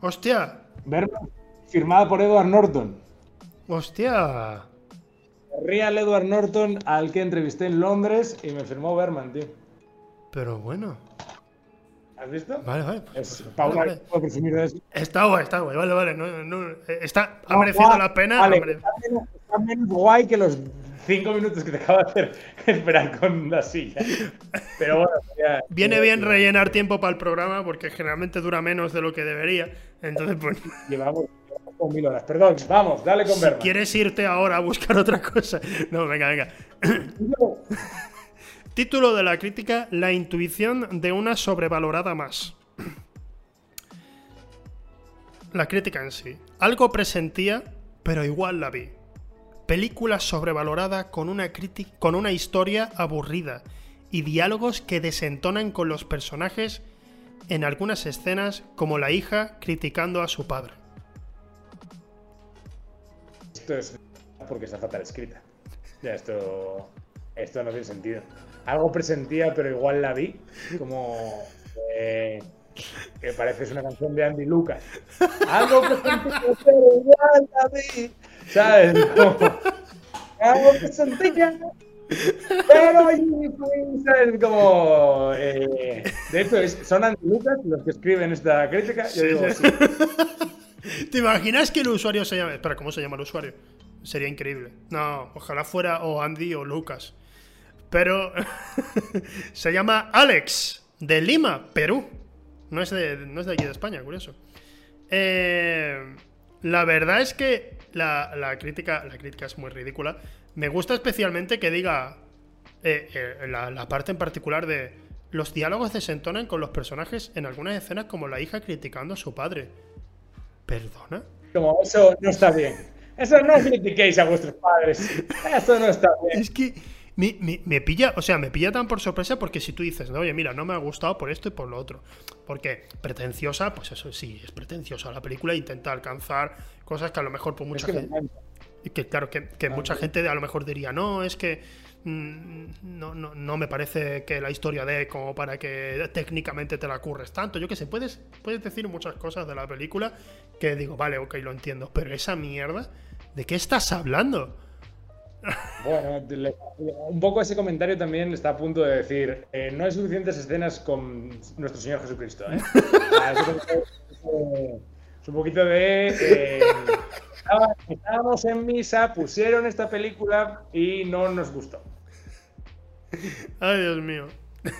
Hostia. Berman, firmada por Edward Norton. Hostia. Real Edward Norton, al que entrevisté en Londres y me firmó Berman, tío. Pero bueno. ¿Has visto? Vale, vale. Es, Paula, vale, presumir de eso. Está guay, está guay. Vale, vale. No, no, está, ha merecido la pena. Vale, está, menos, está menos guay que los cinco minutos que te acabo de hacer esperar con la silla. Pero bueno, ya, viene bien rellenar tiempo para el programa porque generalmente dura menos de lo que debería. Entonces, pues. Llevamos, con mil horas. Perdón, vamos, dale con si ¿Quieres irte ahora a buscar otra cosa? [LAUGHS] No, venga, venga. Título de la crítica: La intuición de una sobrevalorada más. La crítica en sí. Algo presentía, pero igual la vi. Película sobrevalorada con una, con una historia aburrida y diálogos que desentonan con los personajes en algunas escenas como la hija criticando a su padre. Esto es porque está fatal escrita. Ya, esto, esto no tiene sentido. Algo presentía, pero igual la vi, como eh, que parece es una canción de Andy Lucas. Algo presentía, pero igual la vi. ¿Sabes? [LAUGHS] algo presentía, pero es como. Eh, de hecho, son Andy Lucas los que escriben esta crítica. Yo digo, sí. [LAUGHS] ¿Te imaginas que el usuario se llama. Espera, ¿cómo se llama el usuario? Sería increíble. No, ojalá fuera o Andy o Lucas. Pero [LAUGHS] se llama Alex, de Lima, Perú. No es de, no es de aquí de España, curioso. Eh, la verdad es que la, la crítica, la crítica es muy ridícula. Me gusta especialmente que diga eh, eh, la, la parte en particular de los diálogos desentonan con los personajes en algunas escenas como la hija criticando a su padre. ¿Perdona? Como eso no está bien. Eso no critiquéis a vuestros padres. Eso no está bien. Es que me, me- me pilla, o sea, me pilla tan por sorpresa porque si tú dices, no, oye, mira, no me ha gustado por esto y por lo otro. Porque pretenciosa, pues eso sí, es pretenciosa. La película intenta alcanzar cosas que a lo mejor por Es mucha que gente. Y que claro, que, que mucha gente a lo mejor diría, no, es que mm, no, no, no me parece que la historia dé como para que técnicamente te la curres tanto. Yo qué sé, puedes, puedes decir muchas cosas de la película que digo, vale, ok, lo entiendo, pero esa mierda, ¿de qué estás hablando? [LAUGHS] Bueno, un poco ese comentario también está a punto de decir, eh, no hay suficientes escenas con nuestro Señor Jesucristo, ¿eh? [LAUGHS] Un poquito, de... eh, estábamos en misa, pusieron esta película y no nos gustó. Ay, Dios mío.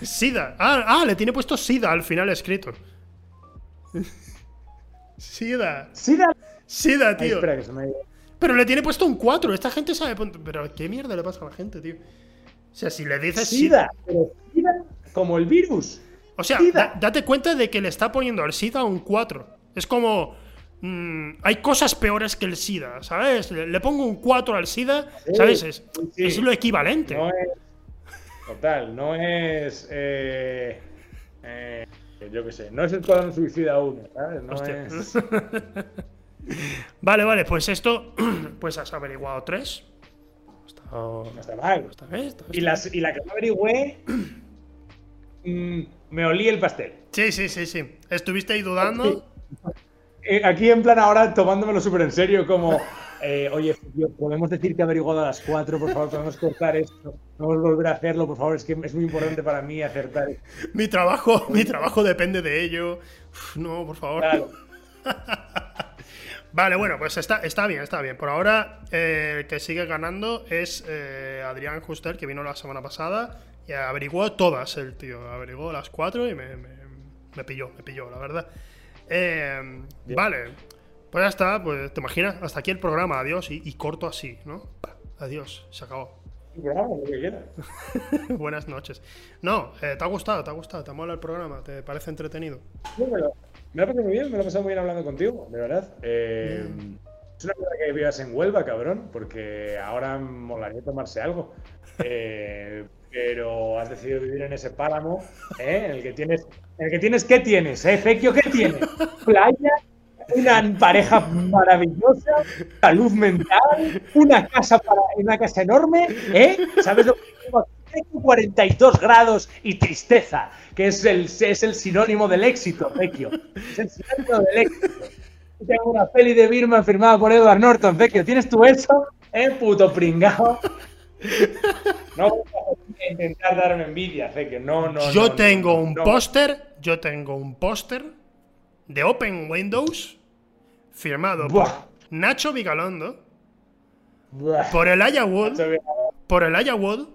Sida. Ah, ah, le tiene puesto Sida al final escrito. Sida. Sida, Ay, tío. espera, que se me ha ido. Pero le tiene puesto un 4. Esta gente sabe. Pero ¿qué mierda le pasa a la gente, tío? O sea, si le dices SIDA, pero SIDA como el virus. O sea, SIDA. da- date cuenta de que le está poniendo al SIDA un 4. Es como. mm, hay cosas peores que el SIDA, ¿sabes? Le, le pongo un 4 al SIDA, Sí, ¿sabes? Es, sí, es lo equivalente. No es. Total, no es. Eh, eh, yo qué sé, no es el Escuadrón Suicida 1, ¿sabes? No Hostia. es. [LAUGHS] Vale, vale, pues esto. [CLEARS THROAT] Pues has averiguado 3. Está, No está mal. está bien, está Y, las, y la que no averigüé. mm, me olí el pastel. Sí, sí, sí, sí. Estuviste ahí dudando. Eh, Aquí en plan ahora tomándomelo súper en serio, como, eh, oye, podemos decir que he averiguado a las 4, por favor, podemos cortar esto, podemos volver a hacerlo, por favor, es que es muy importante para mí acertar. Mi trabajo, mi trabajo depende de ello. Uf, no, por favor. Claro. [LAUGHS] Vale, bueno, pues está, está bien, está bien. Por ahora, eh, el que sigue ganando es eh, Adrián Juster, que vino la semana pasada y averiguó todas el tío. Averiguó las cuatro y me, me- me pilló, me pilló, la verdad. Eh, vale, pues ya está, pues te imaginas, hasta aquí el programa, adiós, y, y corto así, ¿no? Adiós, se acabó. Programa, lo que quieras. [LAUGHS] Buenas noches. No, eh, ¿te ha gustado? ¿Te ha gustado? ¿Te mola el programa? ¿Te parece entretenido? Me, lo, me lo ha pasado muy bien, me lo he pasado muy bien hablando contigo, de verdad. Eh, es una cosa que vivas en Huelva, cabrón, porque ahora molaría tomarse algo. Eh, [LAUGHS] pero has decidido vivir en ese páramo, ¿eh? En el que tienes. En el que tienes, ¿qué tienes? ¿Eh, Fequio? ¿Qué tienes? Playa, una pareja maravillosa, salud mental, una casa para, una casa enorme, ¿eh? ¿Sabes lo que tengo aquí? Tengo 42 grados y tristeza, que es el, es el sinónimo del éxito, Vecchio. Es el sinónimo del éxito. Tengo una peli de Birman firmada por Edward Norton, Vecchio. ¿Tienes tú eso? ¿Eh, puto pringao? No intentar darme envidia, Vecchio. No, no, yo no, tengo no, un no. póster, yo tengo un póster de Open Windows firmado Buah. por Nacho Vigalondo, Buah. por Elijah Wood, por Elijah Wood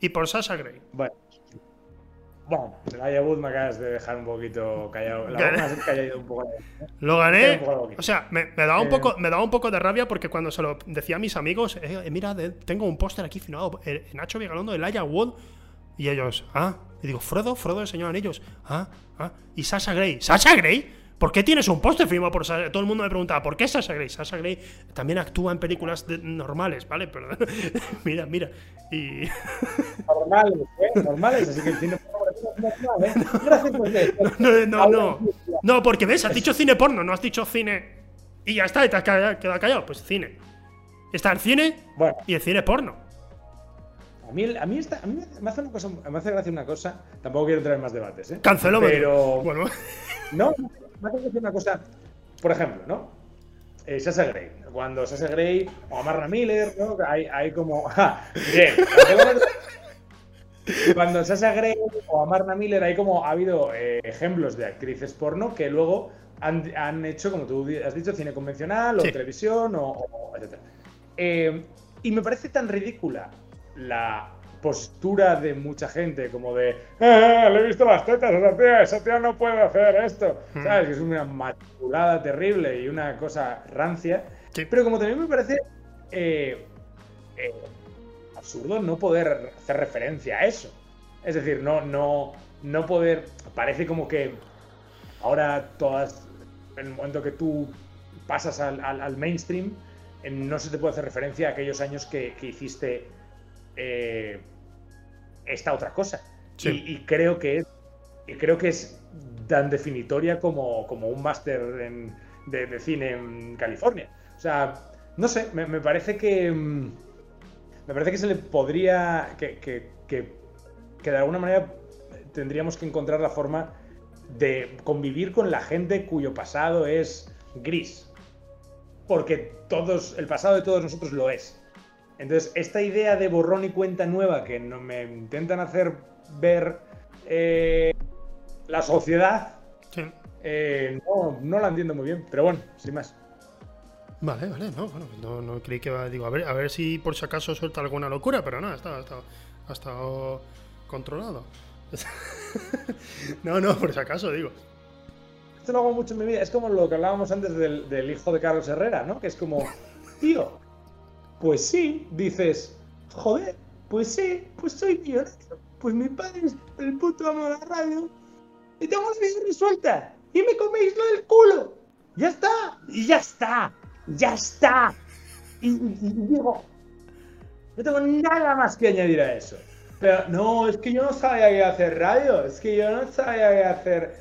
y por Sasha Grey. Bueno. Bueno, el Wood me acabas de dejar un poquito callado. La Gané. boca callado un poco. Lo Queda gané. O sea, me, me daba un Eh. poco, me daba un poco de rabia porque cuando se lo decía a mis amigos, eh, eh, mira, tengo un póster aquí firmado, eh, Nacho Vigalondo, Elijah Wood, y ellos, ah, y digo, Frodo, Frodo, el Señor Anillos, ah, ah, y Sasha Grey, ¿Sasha Grey? ¿Por qué tienes un póster firmado por Sasha? Todo el mundo me preguntaba, ¿por qué Sasha Grey? Sasha Grey también actúa en películas de- normales, ¿vale? Pero, [LAUGHS] mira, mira. Y [LAUGHS] Normales, ¿eh? Normales, así que el cine porno es normal, ¿eh? [LAUGHS] Gracias por esto. no, no, no. No, porque ves, has dicho cine porno, no has dicho cine. Y ya está, y te has quedado callado. Pues cine. Está el cine Bueno, y el cine porno. a mí, a mí, esta- a mí me, hace una cosa, me hace gracia una cosa. Tampoco quiero traer más debates, ¿eh? Canceló. Pero. Bueno, No, una cosa. Por ejemplo, ¿no? Eh, Sasha Grey. Cuando Sasha Grey o Amarna Miller, ¿no? Hay, hay como. [LAUGHS] ¡Ja! Bien. Cuando Sasha Grey o Amarna Miller hay como. Ha habido eh, ejemplos de actrices porno que luego han, han hecho, como tú has dicho, cine convencional o Sí. televisión o, o etcétera. Eh, y me parece tan ridícula la postura de mucha gente, como de, "Ah, le he visto las tetas a esa tía, esa tía no puede hacer esto. Hmm. ¿Sabes? Que es una maculada terrible y una cosa rancia. Pero como también me parece eh, eh, absurdo no poder hacer referencia a eso. Es decir, no, no, no poder. Parece como que ahora todas. En el momento que tú pasas al, mainstream, no se te puede hacer referencia a aquellos años que, hiciste eh, esta otra cosa. Y, creo que es, creo que es tan definitoria como, como un máster de, cine en California. O sea, no sé, me, parece que. Mm, me parece que se le podría. Que, que, que, que de alguna manera tendríamos que encontrar la forma de convivir con la gente cuyo pasado es gris. Porque todos, el pasado de todos nosotros lo es. Entonces, esta idea de borrón y cuenta nueva que no me intentan hacer ver eh, la sociedad, eh, no, no la entiendo muy bien. Pero bueno, sin más. Vale, vale, no, bueno, no, no creí que digo, a ver, a ver si por si acaso suelta alguna locura, pero no, ha estado, ha estado controlado. [LAUGHS] no, no, por si acaso, digo. Esto lo hago mucho en mi vida. Es como lo que hablábamos antes del, hijo de Carlos Herrera, ¿no? Que es como, [LAUGHS] tío, pues sí, dices, joder, pues sí, pues soy millonario. Pues mi padre es el puto amo de la radio. Y tengo la vida resuelta. Y me coméis lo del culo. Ya está. Y ya está. Ya está. y digo, no tengo nada más que añadir a eso. Pero no, es que yo no sabía qué hacer radio, es que yo no sabía qué hacer.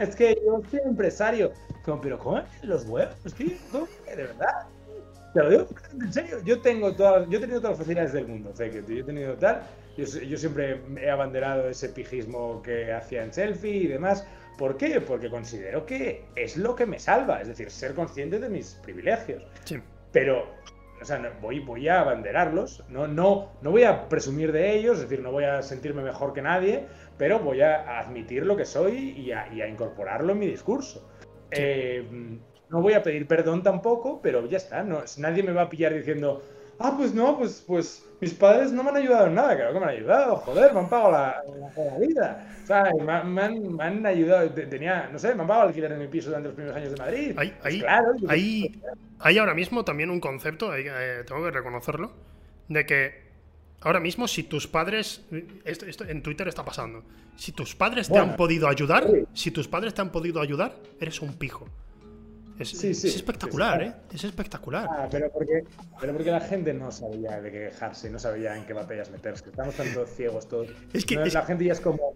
Es que yo soy empresario. Como, pero ¿cómo? ¿Los huevos? Que yo, de verdad. Te lo digo en serio. Yo tengo todas, yo he tenido todas las facilidades del mundo, que yo he tenido tal. Yo, yo siempre he abanderado ese pijismo que hacía en selfie y demás. ¿Por qué? Porque considero que es lo que me salva, es decir, ser consciente de mis privilegios. Sí. Pero o sea, voy, voy a abanderarlos, no, no, no voy a presumir de ellos, es decir, no voy a sentirme mejor que nadie, pero voy a admitir lo que soy y a, incorporarlo en mi discurso. Eh, no voy a pedir perdón tampoco, pero ya está, no, nadie me va a pillar diciendo, ah, pues no, pues, pues mis padres no me han ayudado en nada, claro que me han ayudado, joder, me han pagado la, vida. O sea, me, han, me, han, ayudado, tenía, no sé, me han pagado alquiler en mi piso durante los primeros años de Madrid. Hay, pues claro, hay, hay, ahora mismo también un concepto, eh, tengo que reconocerlo, de que ahora mismo si tus padres, esto, en Twitter está pasando, si tus padres te han podido ayudar, si tus padres te han podido ayudar, eres un pijo. Es, espectacular, ¿eh? Es espectacular. Ah, pero porque, pero porque la gente no sabía de qué quejarse, no sabía en qué batallas meterse. Estamos tanto ciegos todos. Es que la gente ya es como.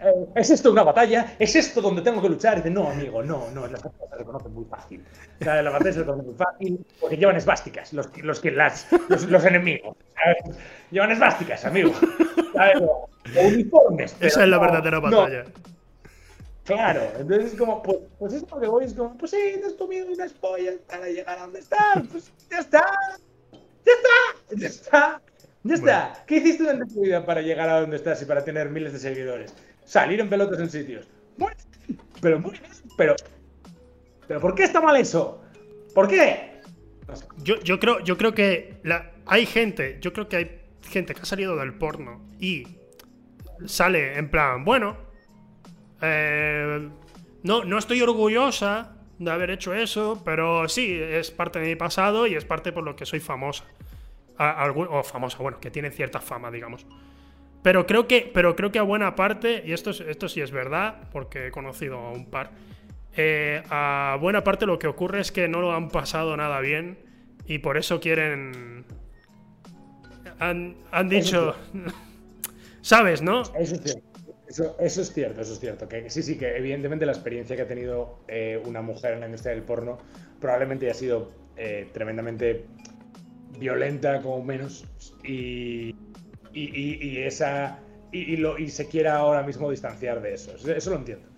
Eh, ¿Es esto una batalla? ¿Es esto donde tengo que luchar? Y dice, no, amigo, no, no, las batallas se reconocen muy fácil. O sea, las batallas se reconocen muy fácil porque llevan esvásticas, los, los, las, los, enemigos. Llevan esvásticas, amigo. O uniformes. Esa es la verdadera batalla. Claro, entonces es como, pues, pues es lo que voy, es como, pues sí, te has comido unas pollas para llegar a donde estás, pues ya está, ya está, ya está, ya está. ¿Qué hiciste durante tu vida para llegar a donde estás y para tener miles de seguidores? Salir en pelotas en sitios. Muy pero muy bien, pero, pero ¿por qué está mal eso? ¿Por qué? Yo, yo, creo, yo creo que la, hay gente, yo creo que hay gente que ha salido del porno y sale en plan, bueno, eh, no, no estoy orgullosa de haber hecho eso, pero sí, es parte de mi pasado y es parte por lo que soy famosa. o famosa, bueno, que tiene cierta fama, digamos. Pero creo que, pero creo que a buena parte, y esto, esto sí es verdad, porque he conocido a un par, eh, a buena parte lo que ocurre es que no lo han pasado nada bien y por eso quieren... Han, han dicho... [LAUGHS] ¿Sabes, no? Eso eso, eso, es cierto, eso es cierto. Que sí, sí, que evidentemente la experiencia que ha tenido eh, una mujer en la industria del porno probablemente haya sido eh, tremendamente violenta, como menos, y, y, esa. Y, lo, y se quiera ahora mismo distanciar de eso. Eso lo entiendo.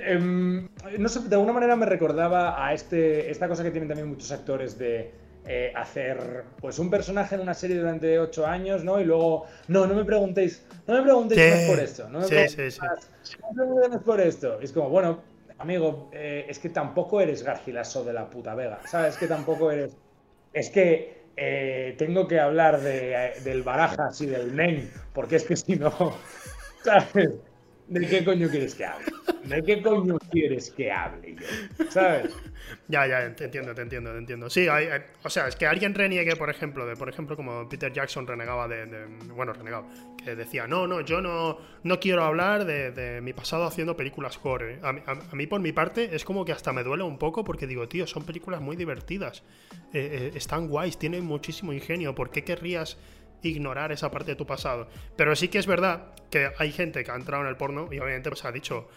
Em, no sé, de alguna manera me recordaba a este, esta cosa que tienen también muchos actores de eh, hacer pues un personaje en una serie durante ocho años, ¿no? Y luego, no, no me preguntéis, no me preguntéis más por esto, no me preguntéis más, por esto. es como, bueno, amigo, eh, es que tampoco eres Gargilaso de la puta Vega, ¿sabes? que tampoco eres... Es que eh, tengo que hablar de, del Barajas y del Nen, porque es que si no, [LAUGHS] ¿sabes? ¿De qué coño quieres que hable? ¿De qué coño quieres que hable yo? ¿Sabes? Ya, ya, te entiendo, te entiendo, te entiendo. Sí, hay, o sea, es que alguien reniegue, por ejemplo, de, por ejemplo, como Peter Jackson renegaba de, bueno, renegaba, que decía, no, no, yo no, no quiero hablar de, mi pasado haciendo películas gore. A, mí, por mi parte, es como que hasta me duele un poco porque digo, tío, son películas muy divertidas, eh, eh, están guays, tienen muchísimo ingenio, ¿por qué querrías ignorar esa parte de tu pasado. Pero sí que es verdad que hay gente que ha entrado en el porno y obviamente pues ha dicho,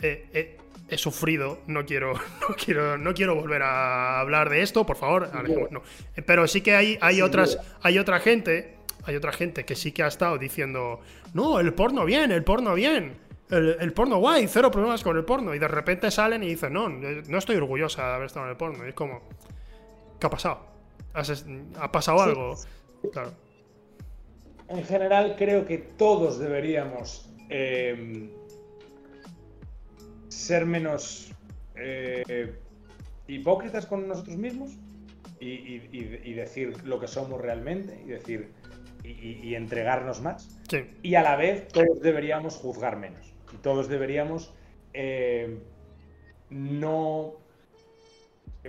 eh, eh, he sufrido, no quiero, [LAUGHS] no quiero, no quiero volver a hablar de esto, por favor, no. Pero sí que hay, hay otras, hay otra gente, hay otra gente que sí que ha estado diciendo, no, el porno bien, el porno bien. El, porno guay, cero problemas con el porno. Y de repente salen y dicen, no, no estoy orgullosa de haber estado en el porno. Y es como, ¿qué ha pasado? ¿Ha pasado algo? Claro en general creo que todos deberíamos eh, ser menos eh, hipócritas con nosotros mismos y, decir lo que somos realmente y decir y, entregarnos más. Y a la vez todos deberíamos juzgar menos y todos deberíamos eh, no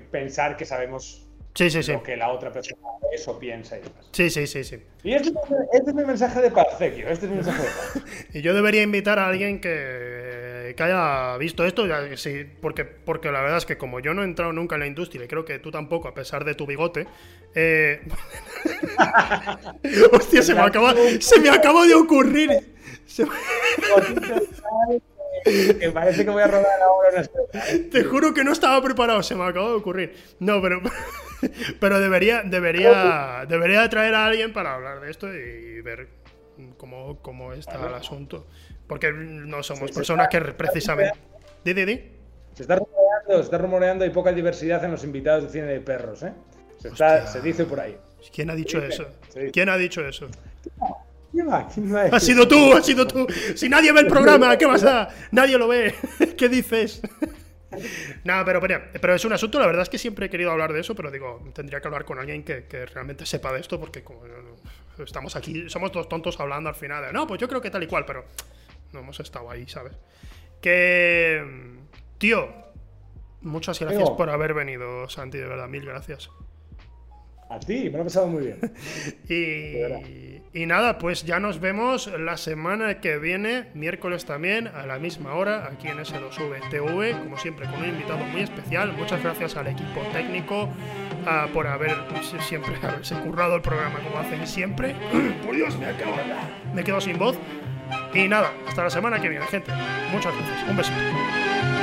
pensar que sabemos Sí, sí, sí. Lo que la otra persona eso piensa y demás. Sí, sí, sí, sí. Y este, este, es mi mensaje de paz, Este es mi mensaje de paz. [LAUGHS] y yo debería invitar a alguien que, que haya visto esto, sí, porque, porque la verdad es que como yo no he entrado nunca en la industria y creo que tú tampoco, a pesar de tu bigote. Eh... [LAUGHS] Hostia, se me, acaba, [LAUGHS] se me acaba de ocurrir. Se que parece que voy a rodar ahora Te juro que no estaba preparado, se me acaba de ocurrir. No, pero, [LAUGHS] pero debería, debería, debería traer a alguien para hablar de esto y ver cómo, cómo está el asunto. Porque no somos personas que precisamente. Di, di, di. Se está rumoreando, se está rumoreando, hay poca diversidad en los invitados de cine de perros, ¿eh? Se, está, se dice por ahí. ¿Quién ha dicho eso? ¿Quién ha dicho eso? Ha sido tú, ha sido tú. Si nadie ve el programa, ¿qué pasa? Nadie lo ve. [LAUGHS] ¿Qué dices? Nada, pero, pero, es un asunto, la verdad es que siempre he querido hablar de eso, pero digo, tendría que hablar con alguien que, realmente sepa de esto, porque como estamos aquí, somos dos tontos hablando al final de, no, pues yo creo que tal y cual, pero no hemos estado ahí, ¿sabes? Que, tío, muchas gracias por haber venido, Santi, de verdad, mil gracias. A ti, me lo he pasado muy bien. [LAUGHS] y, nada, pues ya nos vemos la semana que viene, miércoles también, a la misma hora, aquí en S2V TV, como siempre, con un invitado muy especial. Muchas gracias al equipo técnico ah, por haber siempre [LAUGHS] haberse currado el programa como hacen siempre. [CLEARS THROAT] por Dios, me acabo Me quedo sin voz. Y nada, hasta la semana que viene, gente. Muchas gracias. Un besito.